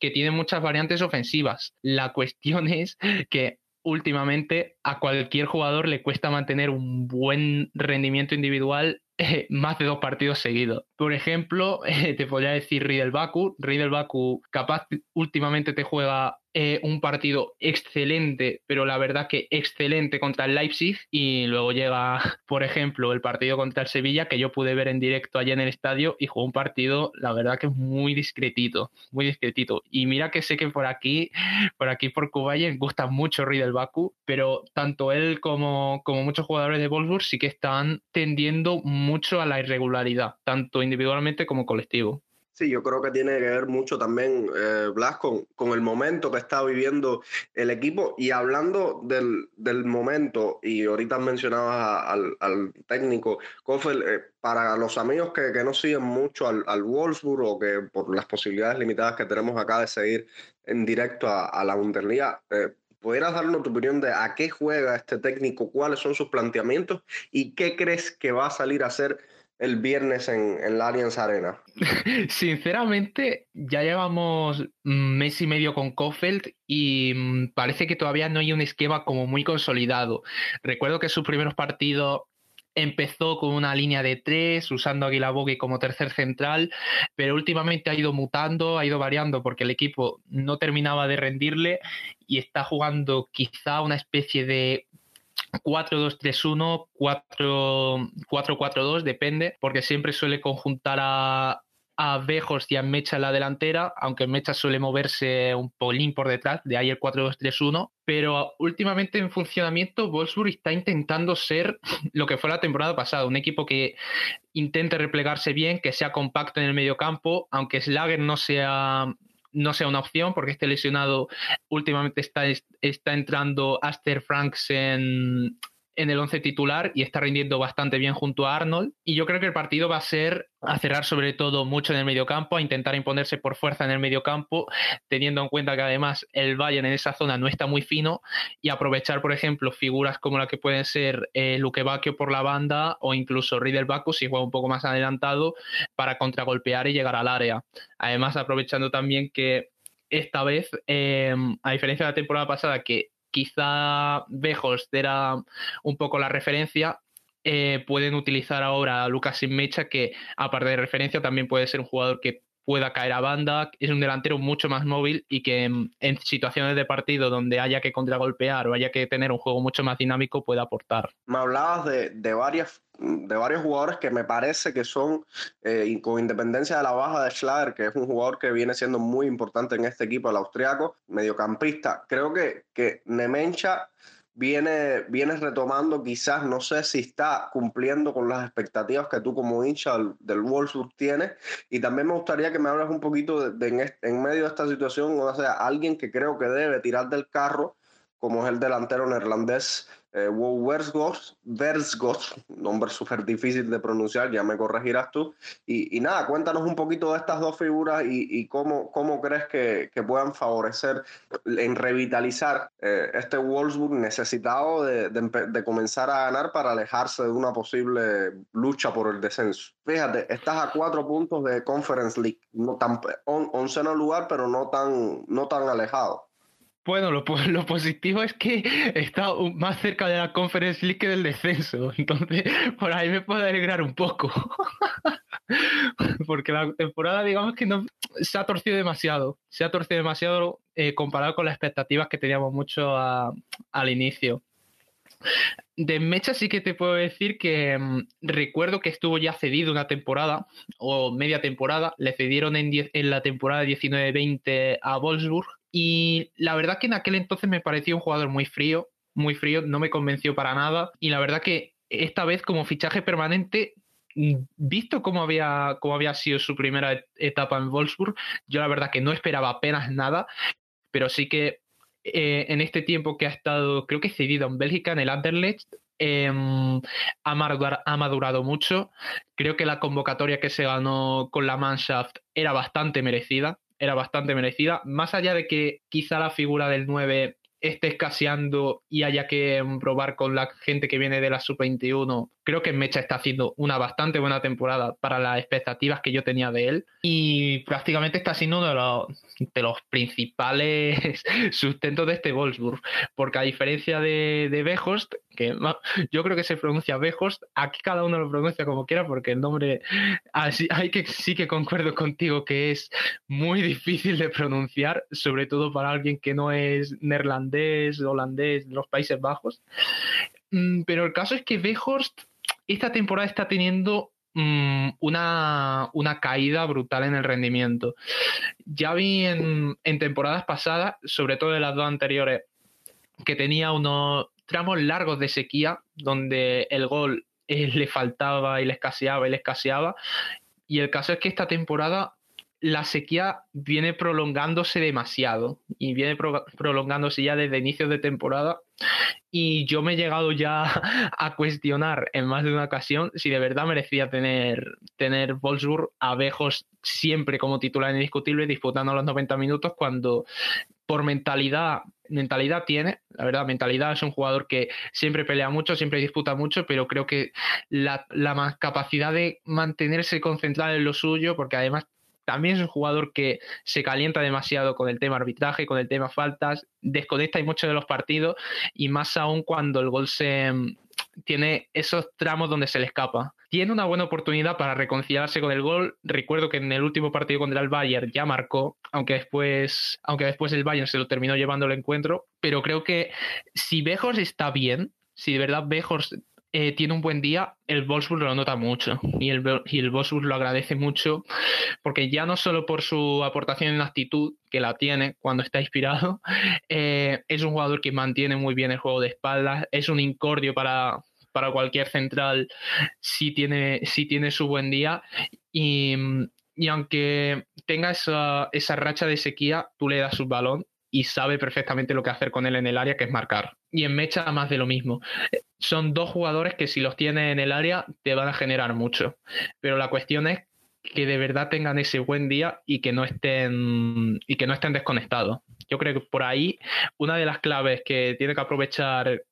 que tiene muchas variantes ofensivas. La cuestión es que últimamente a cualquier jugador le cuesta mantener un buen rendimiento individual más de dos partidos seguidos. Por ejemplo, te podría decir Riedel Baku. Riedel Baku capaz últimamente te juega eh, un partido excelente, pero la verdad que excelente contra el Leipzig y luego llega, por ejemplo, el partido contra el Sevilla que yo pude ver en directo allá en el estadio y jugó un partido, la verdad que muy discretito, muy discretito. Y mira que sé que por aquí, por aquí por Kubayen gusta mucho Riedel Baku, pero tanto él como, como muchos jugadores de Wolfsburg sí que están tendiendo mucho a la irregularidad, tanto individualmente como colectivo. Sí, yo creo que tiene que ver mucho también, eh, Blas, con, con, el momento que está viviendo el equipo. Y hablando del, del momento, y ahorita mencionabas al, al, técnico Koffel, eh, para los amigos que, que, no siguen mucho al, al Wolfsburg o que por las posibilidades limitadas que tenemos acá de seguir en directo a, a la Bundesliga, eh, ¿Pudieras darnos tu opinión de a qué juega este técnico, cuáles son sus planteamientos y qué crees que va a salir a hacer el viernes en, en la Allianz Arena? Sinceramente, ya llevamos un mes y medio con Kofeld y mm, parece que todavía no hay un esquema como muy consolidado. Recuerdo que sus primeros partidos empezó con una línea de tres, usando a Guilabogui como tercer central, pero últimamente ha ido mutando, ha ido variando porque el equipo no terminaba de rendirle y está jugando quizá una especie de 4-2-3-1, 4-4-2, depende, porque siempre suele conjuntar a, a Bejos y a Mecha en la delantera, aunque Mecha suele moverse un polín por detrás, de ahí el 4-2-3-1, pero últimamente en funcionamiento Wolfsburg está intentando ser lo que fue la temporada pasada, un equipo que intente replegarse bien, que sea compacto en el medio campo, aunque Slager no sea no sea una opción porque este lesionado últimamente está, está entrando Aster Franks en, en el once titular y está rindiendo bastante bien junto a Arnold. Y yo creo que el partido va a ser a cerrar sobre todo mucho en el mediocampo, a intentar imponerse por fuerza en el mediocampo, teniendo en cuenta que además el Bayern en esa zona no está muy fino y aprovechar, por ejemplo, figuras como la que pueden ser eh, Luque Bacchio por la banda o incluso Riedel Bacchus si juega un poco más adelantado para contragolpear y llegar al área. Además, aprovechando también que esta vez, eh, a diferencia de la temporada pasada, que quizá Bejos era un poco la referencia, eh, pueden utilizar ahora a Lucas Mecha, que aparte de referencia también puede ser un jugador que pueda caer a banda, es un delantero mucho más móvil y que en, situaciones de partido donde haya que contragolpear o haya que tener un juego mucho más dinámico puede aportar. Me hablabas de, de varias de varios jugadores que me parece que son, eh, con independencia de la baja de Schlager, que es un jugador que viene siendo muy importante en este equipo, el austriaco, mediocampista. Creo que, que Nemencha viene, viene retomando, quizás, no sé si está cumpliendo con las expectativas que tú como hincha del, Wolfsburg tienes. Y también me gustaría que me hables un poquito de, en, en, medio de esta situación, o sea, alguien que creo que debe tirar del carro, como es el delantero neerlandés eh, Versgos, nombre súper difícil de pronunciar, ya me corregirás tú. Y, nada, cuéntanos un poquito de estas dos figuras y, cómo, cómo crees que, puedan favorecer en revitalizar eh, este Wolfsburg necesitado de, comenzar a ganar para alejarse de una posible lucha por el descenso. Fíjate, estás a cuatro puntos de Conference League, no tan, onceno lugar, pero no tan, no tan alejado. Bueno, lo, lo, positivo es que está más cerca de la Conference League que del descenso. Entonces, por ahí me puedo alegrar un poco. Porque la temporada, digamos que no se ha torcido demasiado. Se ha torcido demasiado eh, comparado con las expectativas que teníamos mucho al inicio. De Mecha sí que te puedo decir que mm, recuerdo que estuvo ya cedido una temporada o media temporada. Le cedieron en, en la temporada 19-20 a Wolfsburg y la verdad que en aquel entonces me pareció un jugador muy frío, muy frío, no me convenció para nada. Y la verdad que esta vez como fichaje permanente, mm, visto cómo había, cómo había sido su primera etapa en Wolfsburg, yo la verdad que no esperaba apenas nada, pero sí que eh, en este tiempo que ha estado, creo que cedido en Bélgica, en el Anderlecht, em, ha, madurado, ha, madurado, mucho. Creo que la convocatoria que se ganó con la Mannschaft era bastante merecida era bastante merecida. Más allá de que quizá la figura del 9 esté escaseando y haya que probar con la gente que viene de la sub-21, creo que Mecha está haciendo una bastante buena temporada para las expectativas que yo tenía de él y prácticamente está siendo uno de los, de los principales sustentos de este Wolfsburg, porque a diferencia de, de Bejost, que yo creo que se pronuncia Bejost, aquí cada uno lo pronuncia como quiera porque el nombre así, hay que sí que concuerdo contigo que es muy difícil de pronunciar, sobre todo para alguien que no es neerlandés, holandés, de los Países Bajos. Mm, pero el caso es que Weghorst esta temporada está teniendo mm, una, caída brutal en el rendimiento. Ya vi en, temporadas pasadas, sobre todo en las dos anteriores, que tenía unos tramos largos de sequía donde el gol eh, le faltaba y le escaseaba y le escaseaba. Y el caso es que esta temporada la sequía viene prolongándose demasiado y viene prolongándose ya desde inicios de temporada y yo me he llegado ya a cuestionar en más de una ocasión si de verdad merecía tener, tener Wolfsburg a Bejos siempre como titular indiscutible disputando los 90 minutos cuando por mentalidad mentalidad tiene, la verdad, mentalidad es un jugador que siempre pelea mucho, siempre disputa mucho, pero creo que la, la capacidad de mantenerse concentrado en lo suyo, porque además también es un jugador que se calienta demasiado con el tema arbitraje, con el tema faltas, desconecta y mucho de los partidos y más aún cuando el gol se mm, tiene esos tramos donde se le escapa. Tiene una buena oportunidad para reconciliarse con el gol. Recuerdo que en el último partido contra el Bayern ya marcó, aunque después, aunque después el Bayern se lo terminó llevando el encuentro. Pero creo que si Bejos está bien, si de verdad Bejors eh, tiene un buen día, el Wolfsburg lo nota mucho y el, y el lo agradece mucho porque ya no solo por su aportación en actitud, que la tiene cuando está inspirado, eh, es un jugador que mantiene muy bien el juego de espaldas, es un incordio para, para cualquier central si tiene, si tiene su buen día y, y aunque tenga esa, esa racha de sequía, tú le das su balón y sabe perfectamente lo que hacer con él en el área, que es marcar. Y en Mecha más de lo mismo. Son dos jugadores que si los tienes en el área te van a generar mucho. Pero la cuestión es que de verdad tengan ese buen día y que no estén y que no estén desconectados. Yo creo que por ahí una de las claves que tiene que aprovechar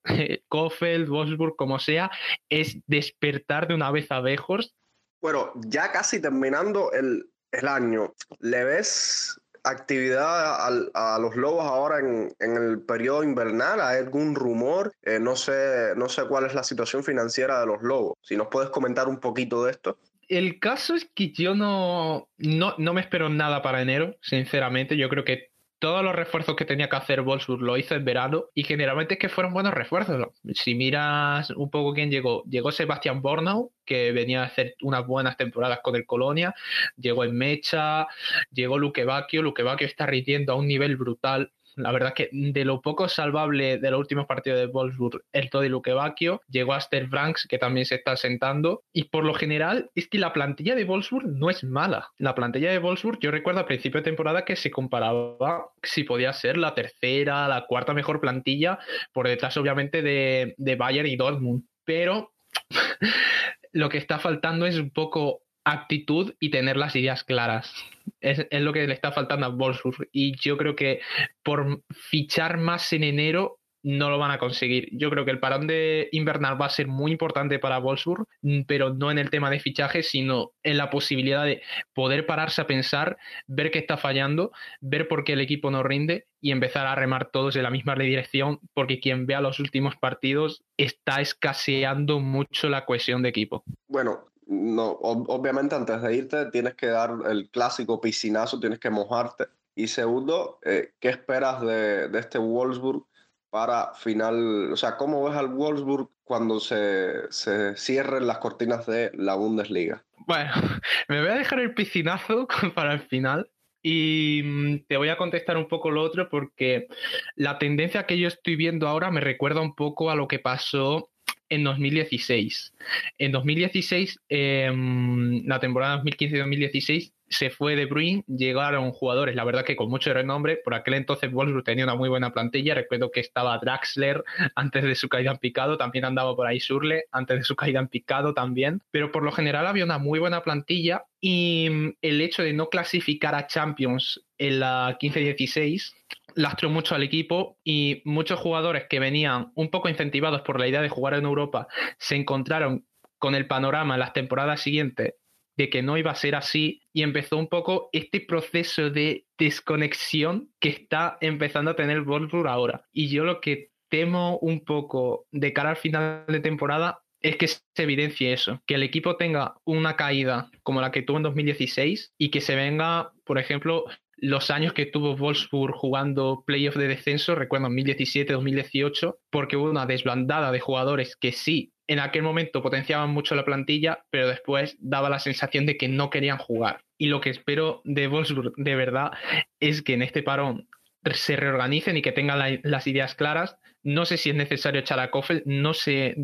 Kofeld, Wolfsburg, como sea, es despertar de una vez a Bejors. Bueno, ya casi terminando el, el año, ¿le ves actividad a, los lobos ahora en, el periodo invernal? ¿Hay algún rumor? Eh, no, sé, no sé cuál es la situación financiera de los lobos. Si nos puedes comentar un poquito de esto. El caso es que yo no, no, no me espero nada para enero, sinceramente. Yo creo que todos los refuerzos que tenía que hacer Wolfsburg lo hizo en verano y generalmente es que fueron buenos refuerzos. Si miras un poco quién llegó, llegó Sebastián Bornau, que venía a hacer unas buenas temporadas con el Colonia, llegó en Mecha, llegó Luque Bacchio, Luque Bacchio está rindiendo a un nivel brutal la verdad que de lo poco salvable de los últimos partidos de Wolfsburg, el Todi Luquevacchio, llegó a Ster Franks, que también se está sentando. Y por lo general, es que la plantilla de Wolfsburg no es mala. La plantilla de Wolfsburg, yo recuerdo a principio de temporada que se comparaba si podía ser la tercera, la cuarta mejor plantilla, por detrás, obviamente, de, de Bayern y Dortmund. Pero lo que está faltando es un poco actitud y tener las ideas claras. Es, lo que le está faltando a Wolfsburg. Y yo creo que por fichar más en enero no lo van a conseguir. Yo creo que el parón de invernal va a ser muy importante para Wolfsburg, mm, pero no en el tema de fichaje, sino en la posibilidad de poder pararse a pensar, ver qué está fallando, ver por qué el equipo no rinde y empezar a remar todos en la misma dirección, porque quien vea los últimos partidos está escaseando mucho la cohesión de equipo. Bueno, no, obviamente antes de irte tienes que dar el clásico piscinazo, tienes que mojarte. Y segundo, eh, ¿qué esperas de, de, este Wolfsburg para final? O sea, ¿cómo ves al Wolfsburg cuando se, se cierren las cortinas de la Bundesliga? Bueno, me voy a dejar el piscinazo para el final. Y mm, te voy a contestar un poco lo otro porque la tendencia que yo estoy viendo ahora me recuerda un poco a lo que pasó en 2016. En 2016, em, la temporada 2015-2016, se fue de Bruin, llegaron jugadores, la verdad que con mucho renombre. Por aquel entonces Wolfsburg tenía una muy buena plantilla. Recuerdo que estaba Draxler antes de su caída en picado, también andaba por ahí Surle antes de su caída en picado también. Pero por lo general había una muy buena plantilla y mm, el hecho de no clasificar a Champions en la 15-16 lastró mucho al equipo y muchos jugadores que venían un poco incentivados por la idea de jugar en Europa se encontraron con el panorama en las temporadas siguientes de que no iba a ser así y empezó un poco este proceso de desconexión que está empezando a tener Wolfsburg ahora. Y yo lo que temo un poco de cara al final de temporada es que se evidencie eso, que el equipo tenga una caída como la que tuvo en 2016 y que se venga, por ejemplo, los años que tuvo Wolfsburg jugando playoff de descenso, recuerdo 2017-2018, porque hubo una desbandada de jugadores que sí, en aquel momento potenciaban mucho la plantilla, pero después daba la sensación de que no querían jugar. Y lo que espero de Wolfsburg de verdad es que en este parón se reorganicen y que tengan las ideas claras. No sé si es necesario echar a Kofel, no sé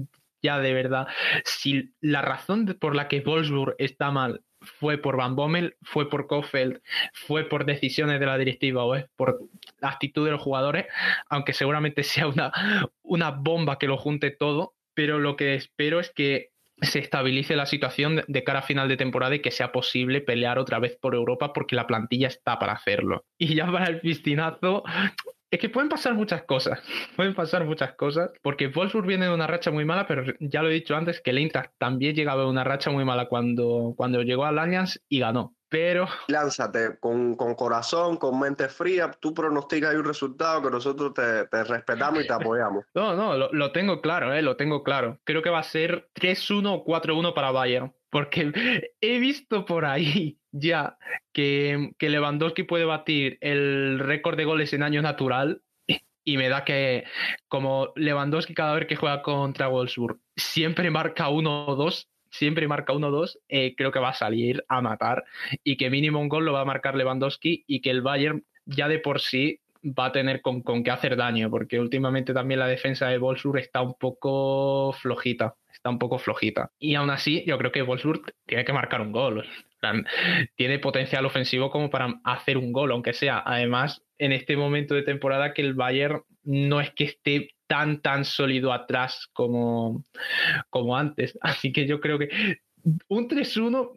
ya de verdad si la razón por la que Wolfsburg está mal fue por Van Bommel, fue por Kofeld, fue por decisiones de la directiva o es por la actitud de los jugadores, aunque seguramente sea una, una bomba que lo junte todo, pero lo que espero es que se estabilice la situación de cara a final de temporada y que sea posible pelear otra vez por Europa porque la plantilla está para hacerlo. Y ya para el piscinazo, es que pueden pasar muchas cosas, pueden pasar muchas cosas, porque Wolfsburg viene de una racha muy mala, pero ya lo he dicho antes que el Eintracht también llegaba de una racha muy mala cuando, cuando llegó al Allianz y ganó. Pero... Lánzate con, con corazón, con mente fría, tú pronosticas ahí un resultado que nosotros te, te respetamos y te apoyamos. No, no, lo, lo tengo claro, eh, lo tengo claro. Creo que va a ser 3-1 o 4-1 para Bayern porque he visto por ahí ya que, que Lewandowski puede batir el récord de goles en año natural y me da que como Lewandowski cada vez que juega contra Wolfsburg siempre marca uno o dos, siempre marca uno o dos, eh, creo que va a salir a matar y que mínimo un gol lo va a marcar Lewandowski y que el Bayern ya de por sí va a tener con, con qué hacer daño, porque últimamente también la defensa de Wolfsburg está un poco flojita, está un poco flojita. Y aún así, yo creo que Wolfsburg tiene que marcar un gol. Tiene potencial ofensivo como para hacer un gol, aunque sea. Además, en este momento de temporada que el Bayern no es que esté tan, tan sólido atrás como, como antes. Así que yo creo que un 3-1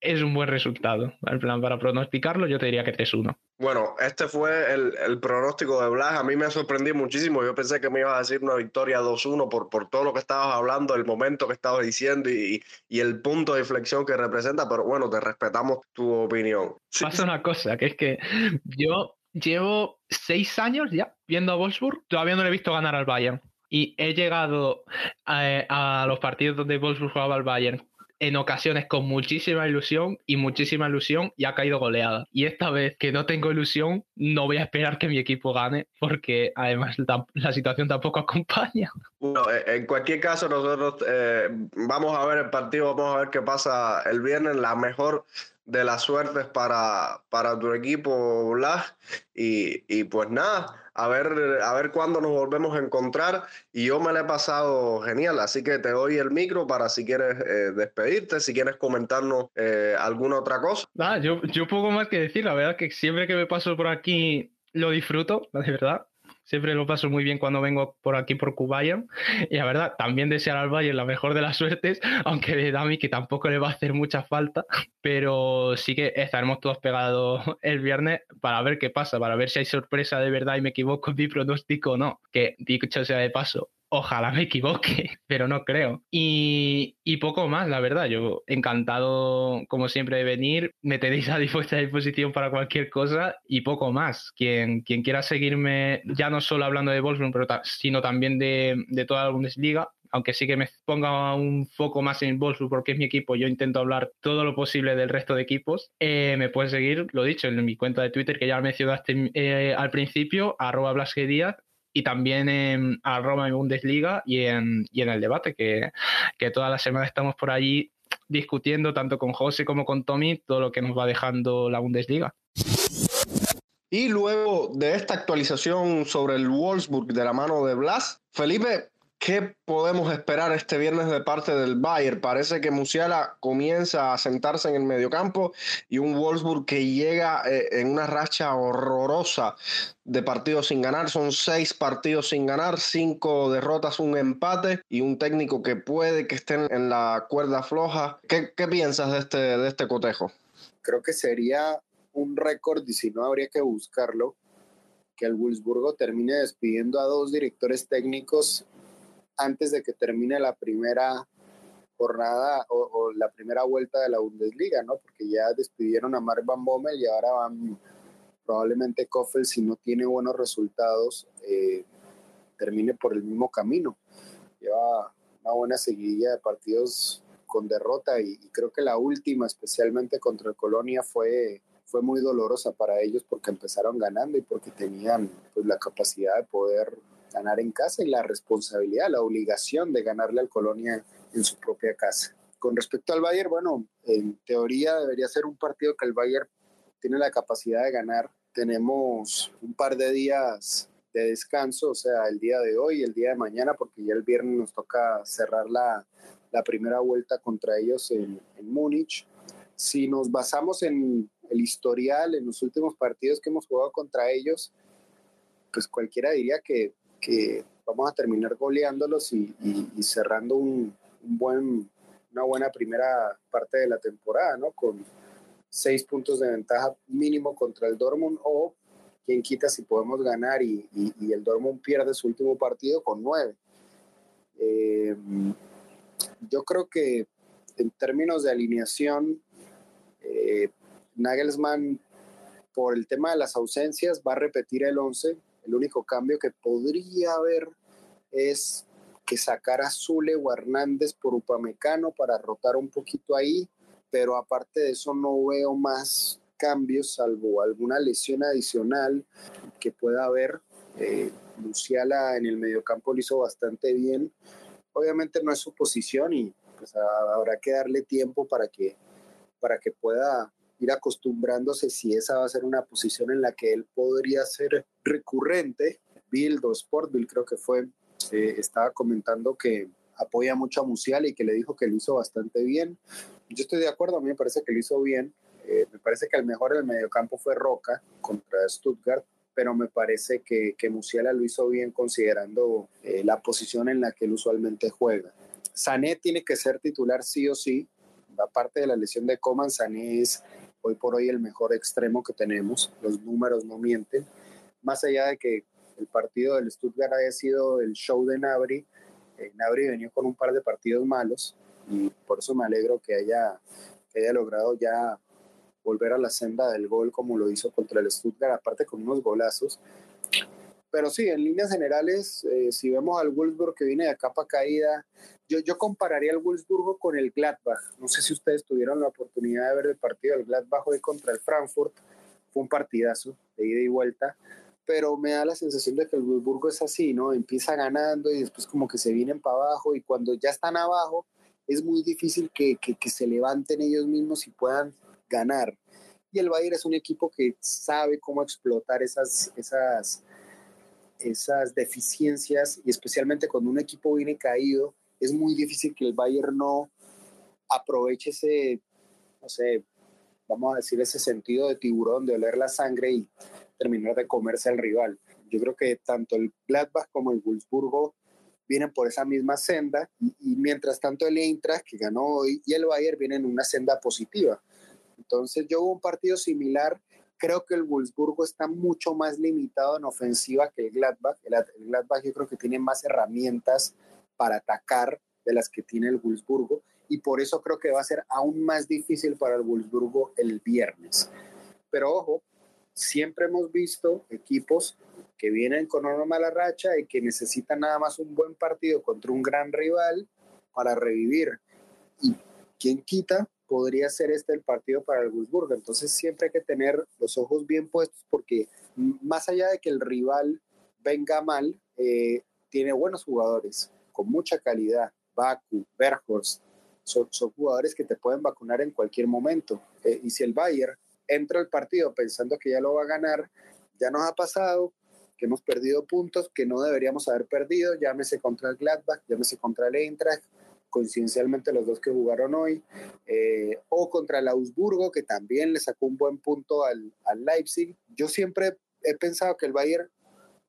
es un buen resultado. En plan, para pronosticarlo, yo te diría que 3-1. Bueno, este fue el, pronóstico de Blas. A mí me sorprendí muchísimo. Yo pensé que me ibas a decir una victoria 2-1 por, por todo lo que estabas hablando, el momento que estabas diciendo y, y, el punto de inflexión que representa. Pero bueno, te respetamos tu opinión. Pasa una cosa, que es que yo llevo seis años ya viendo a Wolfsburg. Todavía no le he visto ganar al Bayern. Y he llegado a, a los partidos donde Wolfsburg jugaba al Bayern en ocasiones con muchísima ilusión y muchísima ilusión y ha caído goleada. Y esta vez que no tengo ilusión, no voy a esperar que mi equipo gane porque además la, situación tampoco acompaña. Bueno, eh, en cualquier caso nosotros eh, vamos a ver el partido, vamos a ver qué pasa el viernes. La mejor de las suertes para, para tu equipo, Blas. Y, y pues nada, a ver, a ver cuándo nos volvemos a encontrar. Y yo me la he pasado genial, así que te doy el micro para si quieres eh, despedirte, si quieres comentarnos eh, alguna otra cosa. Ah, yo, yo poco más que decir, la verdad que siempre que me paso por aquí lo disfruto, de verdad. Siempre lo paso muy bien cuando vengo por aquí por Cubayern. Y la verdad, también desear al Bayern la mejor de las suertes, aunque de Dami que tampoco le va a hacer mucha falta. Pero sí que estaremos todos pegados el viernes para ver qué pasa, para ver si hay sorpresa de verdad y me equivoco en mi pronóstico o no. Que dicho sea de paso, Ojalá me equivoque, pero no creo. Y, poco más, la verdad. Yo encantado, como siempre, de venir. Me tenéis a disposición para cualquier cosa y poco más. Quien, quien quiera seguirme, ya no solo hablando de Wolfsburg, pero sino también de, de toda la Bundesliga, aunque sí que me ponga un foco más en Wolfsburg porque es mi equipo, yo intento hablar todo lo posible del resto de equipos. Eh, me puedes seguir, lo dicho, en mi cuenta de Twitter que ya mencionaste eh, al principio, arroba Blasque Díaz, y también en Roma en Bundesliga y en, y en el debate, que, que toda la semana estamos por allí discutiendo tanto con José como con Tommy todo lo que nos va dejando la Bundesliga. Y luego de esta actualización sobre el Wolfsburg de la mano de Blas, Felipe, ¿Qué podemos esperar este viernes de parte del Bayern? Parece que Musiala comienza a sentarse en el mediocampo y un Wolfsburg que llega eh, en una racha horrorosa de partidos sin ganar. Son seis partidos sin ganar, cinco derrotas, un empate y un técnico que puede que esté en la cuerda floja. ¿Qué, qué piensas de este, de este cotejo? Creo que sería un récord y si no habría que buscarlo que el Wolfsburgo termine despidiendo a dos directores técnicos antes de que termine la primera jornada o, la primera vuelta de la Bundesliga, ¿no? Porque ya despidieron a Mark Van Bommel y ahora van probablemente Koffel, si no tiene buenos resultados, eh, termine por el mismo camino. Lleva una buena seguidilla de partidos con derrota y, creo que la última, especialmente contra el Colonia, fue, fue muy dolorosa para ellos porque empezaron ganando y porque tenían pues, la capacidad de poder ganar en casa y la responsabilidad, la obligación de ganarle al Colonia en su propia casa. Con respecto al Bayern, bueno, en teoría debería ser un partido que el Bayern tiene la capacidad de ganar. Tenemos un par de días de descanso, o sea, el día de hoy el día de mañana, porque ya el viernes nos toca cerrar la, la primera vuelta contra ellos en, en Múnich. Si nos basamos en el historial, en los últimos partidos que hemos jugado contra ellos, pues cualquiera diría que que vamos a terminar goleándolos y, cerrando un, buen, una buena primera parte de la temporada, ¿no? Con seis puntos de ventaja mínimo contra el Dortmund o quien quita si podemos ganar y, el Dortmund pierde su último partido con nueve. Eh, yo creo que en términos de alineación, eh, Nagelsmann, por el tema de las ausencias, va a repetir el 11 el único cambio que podría haber es que sacara a Zule o Hernández por Upamecano para rotar un poquito ahí, pero aparte de eso no veo más cambios salvo alguna lesión adicional que pueda haber Eh, Luciala en el mediocampo lo hizo bastante bien. Obviamente no es su posición y pues habrá que darle tiempo para que, para que pueda ir acostumbrándose si esa va a ser una posición en la que él podría ser recurrente. Bill o Sportville creo que fue, eh, estaba comentando que apoya mucho a Musiala y que le dijo que lo hizo bastante bien. Yo estoy de acuerdo, a mí me parece que lo hizo bien. Eh, me parece que el mejor en el mediocampo fue Roca contra Stuttgart, pero me parece que, que Musiala lo hizo bien considerando eh, la posición en la que él usualmente juega. Sané tiene que ser titular sí o sí. Aparte de la lesión de Coman, Sané es hoy por hoy el mejor extremo que tenemos. Los números no mienten. Más allá de que el partido del Stuttgart haya sido el show de Nabri, eh, Nabri venía con un par de partidos malos y por eso me alegro que haya, que haya logrado ya volver a la senda del gol como lo hizo contra el Stuttgart, aparte con unos golazos. Pero sí, en líneas generales, eh, si vemos al Wolfsburg que viene de capa caída, yo, yo compararía al Wolfsburgo con el Gladbach. No sé si ustedes tuvieron la oportunidad de ver el partido del Gladbach hoy contra el Frankfurt. Fue un partidazo de ida y vuelta pero me da la sensación de que el Wolfsburgo es así, ¿no? Empieza ganando y después como que se vienen para abajo y cuando ya están abajo es muy difícil que, que, que, se levanten ellos mismos y puedan ganar. Y el Bayern es un equipo que sabe cómo explotar esas, esas, esas deficiencias y especialmente cuando un equipo viene caído, es muy difícil que el Bayern no aproveche ese, no sé, vamos a decir, ese sentido de tiburón, de oler la sangre y terminar de comerse al rival. Yo creo que tanto el Gladbach como el Wolfsburgo vienen por esa misma senda y, y mientras tanto el Eintracht, que ganó hoy, y el Bayern vienen en una senda positiva. Entonces yo hubo un partido similar. Creo que el Wolfsburgo está mucho más limitado en ofensiva que el Gladbach. El, el Gladbach yo creo que tiene más herramientas para atacar de las que tiene el Wolfsburgo y por eso creo que va a ser aún más difícil para el Wolfsburgo el viernes. Pero ojo, siempre hemos visto equipos que vienen con una mala racha y que necesitan nada más un buen partido contra un gran rival para revivir. Y quien quita podría ser este el partido para el Wolfsburgo. Entonces siempre hay que tener los ojos bien puestos porque más allá de que el rival venga mal, eh, tiene buenos jugadores con mucha calidad. Baku, Berghorst, son, jugadores que te pueden vacunar en cualquier momento. Eh, y si el Bayern entra al partido pensando que ya lo va a ganar, ya nos ha pasado que hemos perdido puntos que no deberíamos haber perdido, llámese contra el Gladbach, llámese contra el Eintracht, coincidencialmente los dos que jugaron hoy, eh, o contra el Augsburgo, que también le sacó un buen punto al, al, Leipzig. Yo siempre he pensado que el Bayern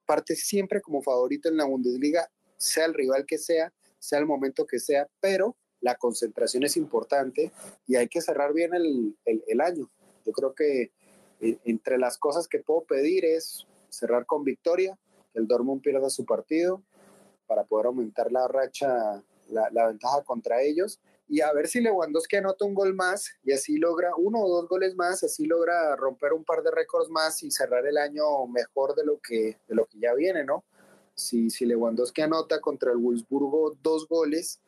parte siempre como favorito en la Bundesliga, sea el rival que sea, sea el momento que sea, pero la concentración es importante y hay que cerrar bien el, el, año. Yo creo que eh, entre las cosas que puedo pedir es cerrar con victoria, que el Dortmund pierda su partido para poder aumentar la racha la, ventaja contra ellos y a ver si Lewandowski anota un gol más y así logra uno o dos goles más, así logra romper un par de récords más y cerrar el año mejor de lo que, de lo que ya viene, ¿no? Si, si Lewandowski anota contra el Wolfsburgo dos goles,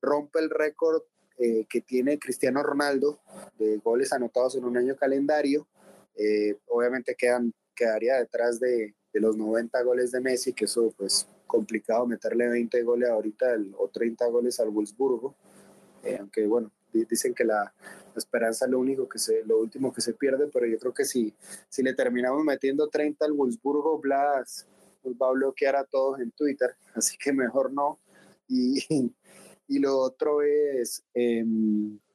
rompe el récord eh, que tiene Cristiano Ronaldo de goles anotados en un año calendario. Eh, obviamente quedan, quedaría detrás de, de los 90 goles de Messi, que eso pues complicado meterle 20 goles ahorita o 30 goles al Wolfsburgo, eh, aunque bueno, dicen que la, esperanza es lo único que se, lo último que se pierde, pero yo creo que si, si le terminamos metiendo 30 al Wolfsburgo, Blas va a bloquear a todos en Twitter, así que mejor no. Y, y lo otro es, eh,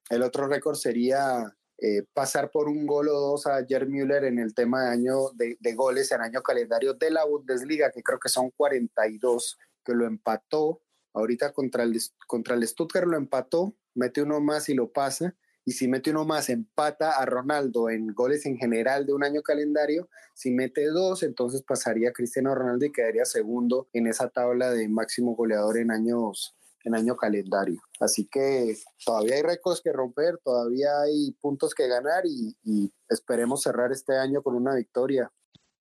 el otro récord sería eh, pasar por un gol o dos a Jer Müller en el tema de, año, de, de, goles en año calendario de la Bundesliga, que creo que son 42, que lo empató. Ahorita contra el, contra el Stuttgart lo empató, mete uno más y lo pasa. Y si mete uno más, empata a Ronaldo en goles en general de un año calendario. Si mete dos, entonces pasaría Cristiano Ronaldo y quedaría segundo en esa tabla de máximo goleador en años en año calendario. Así que todavía hay récords que romper, todavía hay puntos que ganar y, y, esperemos cerrar este año con una victoria.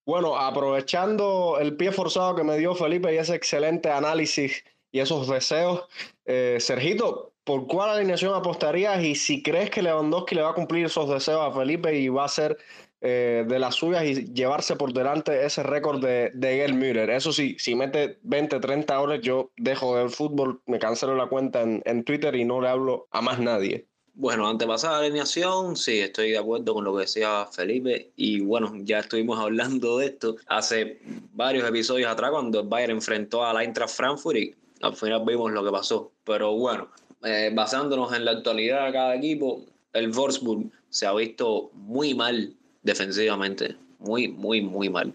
Bueno, aprovechando el pie forzado que me dio Felipe y ese excelente análisis y esos deseos, eh, Sergito, ¿por cuál alineación apostarías y si crees que Lewandowski le va a cumplir esos deseos a Felipe y va a ser eh, de las suyas y llevarse por delante ese récord de, de Gerd Müller. Eso sí, si mete 20, 30 horas, yo dejo de ver fútbol, me cancelo la cuenta en, en Twitter y no le hablo a más nadie. Bueno, antes de pasar a la alineación, sí, estoy de acuerdo con lo que decía Felipe. Y bueno, ya estuvimos hablando de esto hace varios episodios atrás cuando el Bayern enfrentó a la Eintracht Frankfurt y al final vimos lo que pasó. Pero bueno, eh, basándonos en la actualidad de cada equipo, el Wolfsburg se ha visto muy mal defensivamente, muy, muy, muy mal.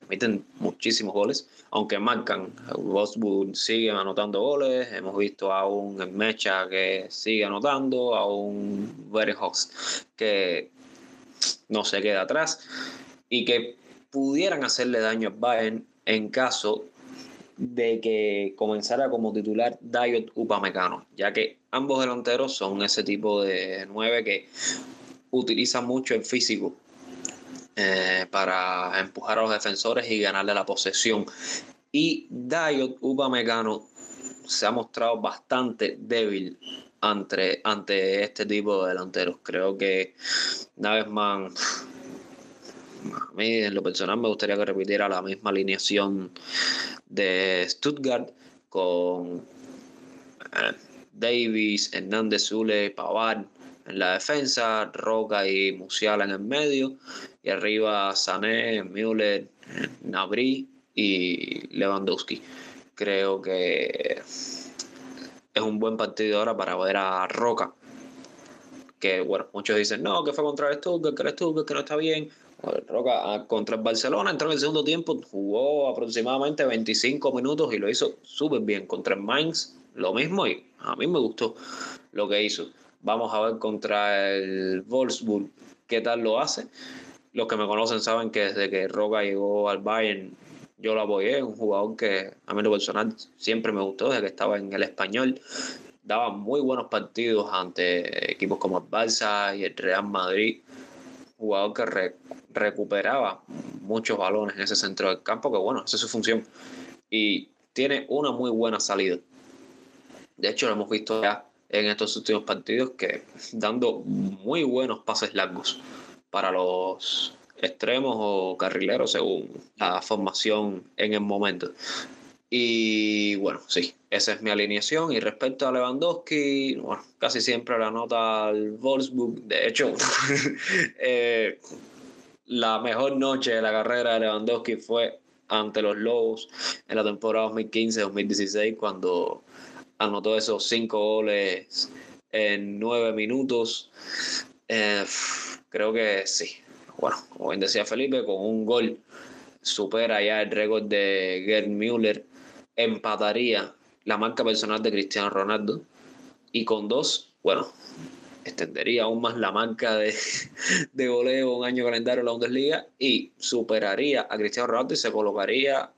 Permiten muchísimos goles, aunque marcan. Wolfsburg sigue anotando goles. Hemos visto a un Mecha que sigue anotando, a un Verhox que no se queda atrás y que pudieran hacerle daño a Bayern en caso de que comenzara como titular Dayot Upamecano, ya que ambos delanteros son ese tipo de nueve que utilizan mucho el físico eh, para empujar a los defensores y ganarle la posesión. Y Dayot Upamecano se ha mostrado bastante débil ante, ante este tipo de delanteros. Creo que más, a mí en lo personal me gustaría que repitiera la misma alineación de Stuttgart con eh, Davis, Hernández Zule, Pavard en la defensa, Roca y Musiala en el medio, y arriba Sané, Müller, Nabri y Lewandowski. Creo que es un buen partido ahora para ver a Roca. Que bueno, muchos dicen, no, que fue contra el Stuttgart, que el Stuttgart, que no está bien. Roca ah, contra el Barcelona entró en el segundo tiempo, jugó aproximadamente 25 minutos y lo hizo súper bien. Contra el Mainz, lo mismo y a mí me gustó lo que hizo. Vamos a ver contra el Wolfsburg qué tal lo hace. Los que me conocen saben que desde que Roca llegó al Bayern yo lo apoyé, un jugador que a mí lo personal siempre me gustó desde que estaba en el español. Daba muy buenos partidos ante equipos como el Barça y el Real Madrid. Jugador que recuperaba muchos balones en ese centro del campo, que bueno, esa es su función. Y tiene una muy buena salida. De hecho, lo hemos visto ya en estos últimos partidos que dando muy buenos pases largos para los extremos o carrileros según la formación en el momento. Y bueno, sí, esa es mi alineación. Y respecto a Lewandowski, bueno, casi siempre la nota al Wolfsburg. De hecho, eh, la mejor noche de la carrera de Lewandowski fue ante los Lobos en la temporada 2015-2016, cuando anotó esos cinco goles en nueve minutos. Eh, creo que sí. Bueno, como bien decía Felipe, con un gol supera ya el récord de Gerd Müller, empataría la marca personal de Cristiano Ronaldo y con dos, bueno, extendería aún más la marca de, de goleo un año calendario en la Bundesliga y superaría a Cristiano Ronaldo y se colocaría,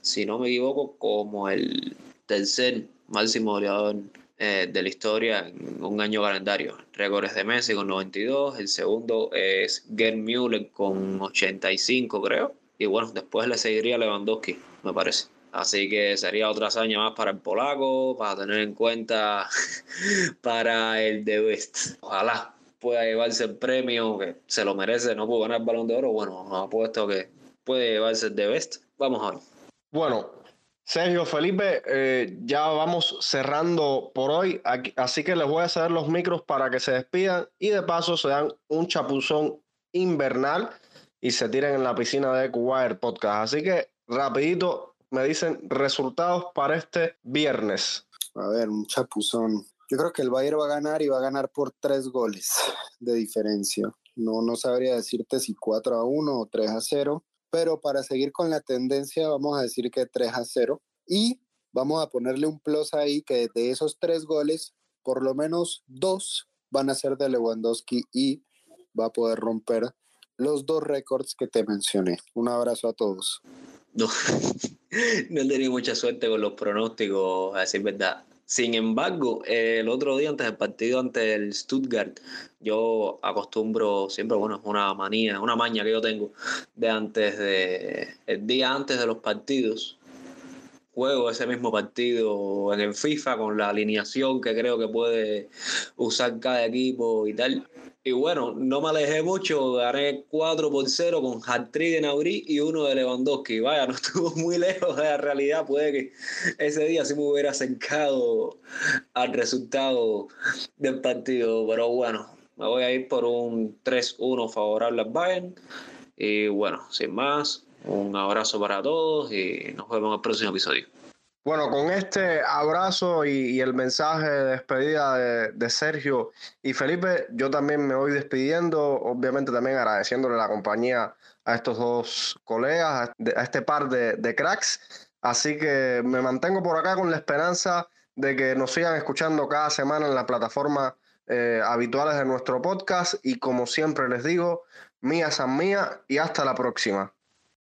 si no me equivoco, como el tercer máximo goleador eh, de la historia en un año calendario. Récords de Messi con 92, el segundo es Gerd Müller con 85 creo, y bueno, después le seguiría Lewandowski, me parece. Así que sería otra hazaña más para el polaco, para tener en cuenta para el de West. Ojalá pueda llevarse el premio, que se lo merece, no pudo ganar el balón de oro. Bueno, apuesto que puede llevarse el de Best. Vamos a ver. Bueno, Sergio, Felipe, eh, ya vamos cerrando por hoy, así que les voy a ceder los micros para que se despidan y de paso se dan un chapuzón invernal y se tiren en la piscina de Wire Podcast. Así que rapidito me dicen resultados para este viernes. A ver, un chapuzón. Yo creo que el Bayern va a ganar y va a ganar por tres goles de diferencia. No, no sabría decirte si 4 a 1 o 3 a 0 pero para seguir con la tendencia vamos a decir que 3 a 0 y vamos a ponerle un plus ahí que de esos tres goles, por lo menos dos van a ser de Lewandowski y va a poder romper los dos récords que te mencioné. Un abrazo a todos. No, no tenido mucha suerte con los pronósticos, a decir verdad. Sin embargo, el otro día antes del partido ante el Stuttgart, yo acostumbro siempre, bueno, es una manía, una maña que yo tengo de antes de, el día antes de los partidos, juego ese mismo partido en el FIFA con la alineación que creo que puede usar cada equipo y tal. Y bueno, no me alejé mucho, gané 4 por 0 con hat de Nauri y uno de Lewandowski. Vaya, no estuvo muy lejos de la realidad. Puede que ese día sí me hubiera acercado al resultado del partido. Pero bueno, me voy a ir por un 3-1 favorable al Bayern. Y bueno, sin más, un abrazo para todos y nos vemos en el próximo episodio. Bueno, con este abrazo y, el mensaje de despedida de, Sergio y Felipe, yo también me voy despidiendo, obviamente también agradeciéndole la compañía a estos dos colegas, a, este par de, cracks. Así que me mantengo por acá con la esperanza de que nos sigan escuchando cada semana en la plataforma eh, habituales de nuestro podcast y como siempre les digo, mía san mía y hasta la próxima.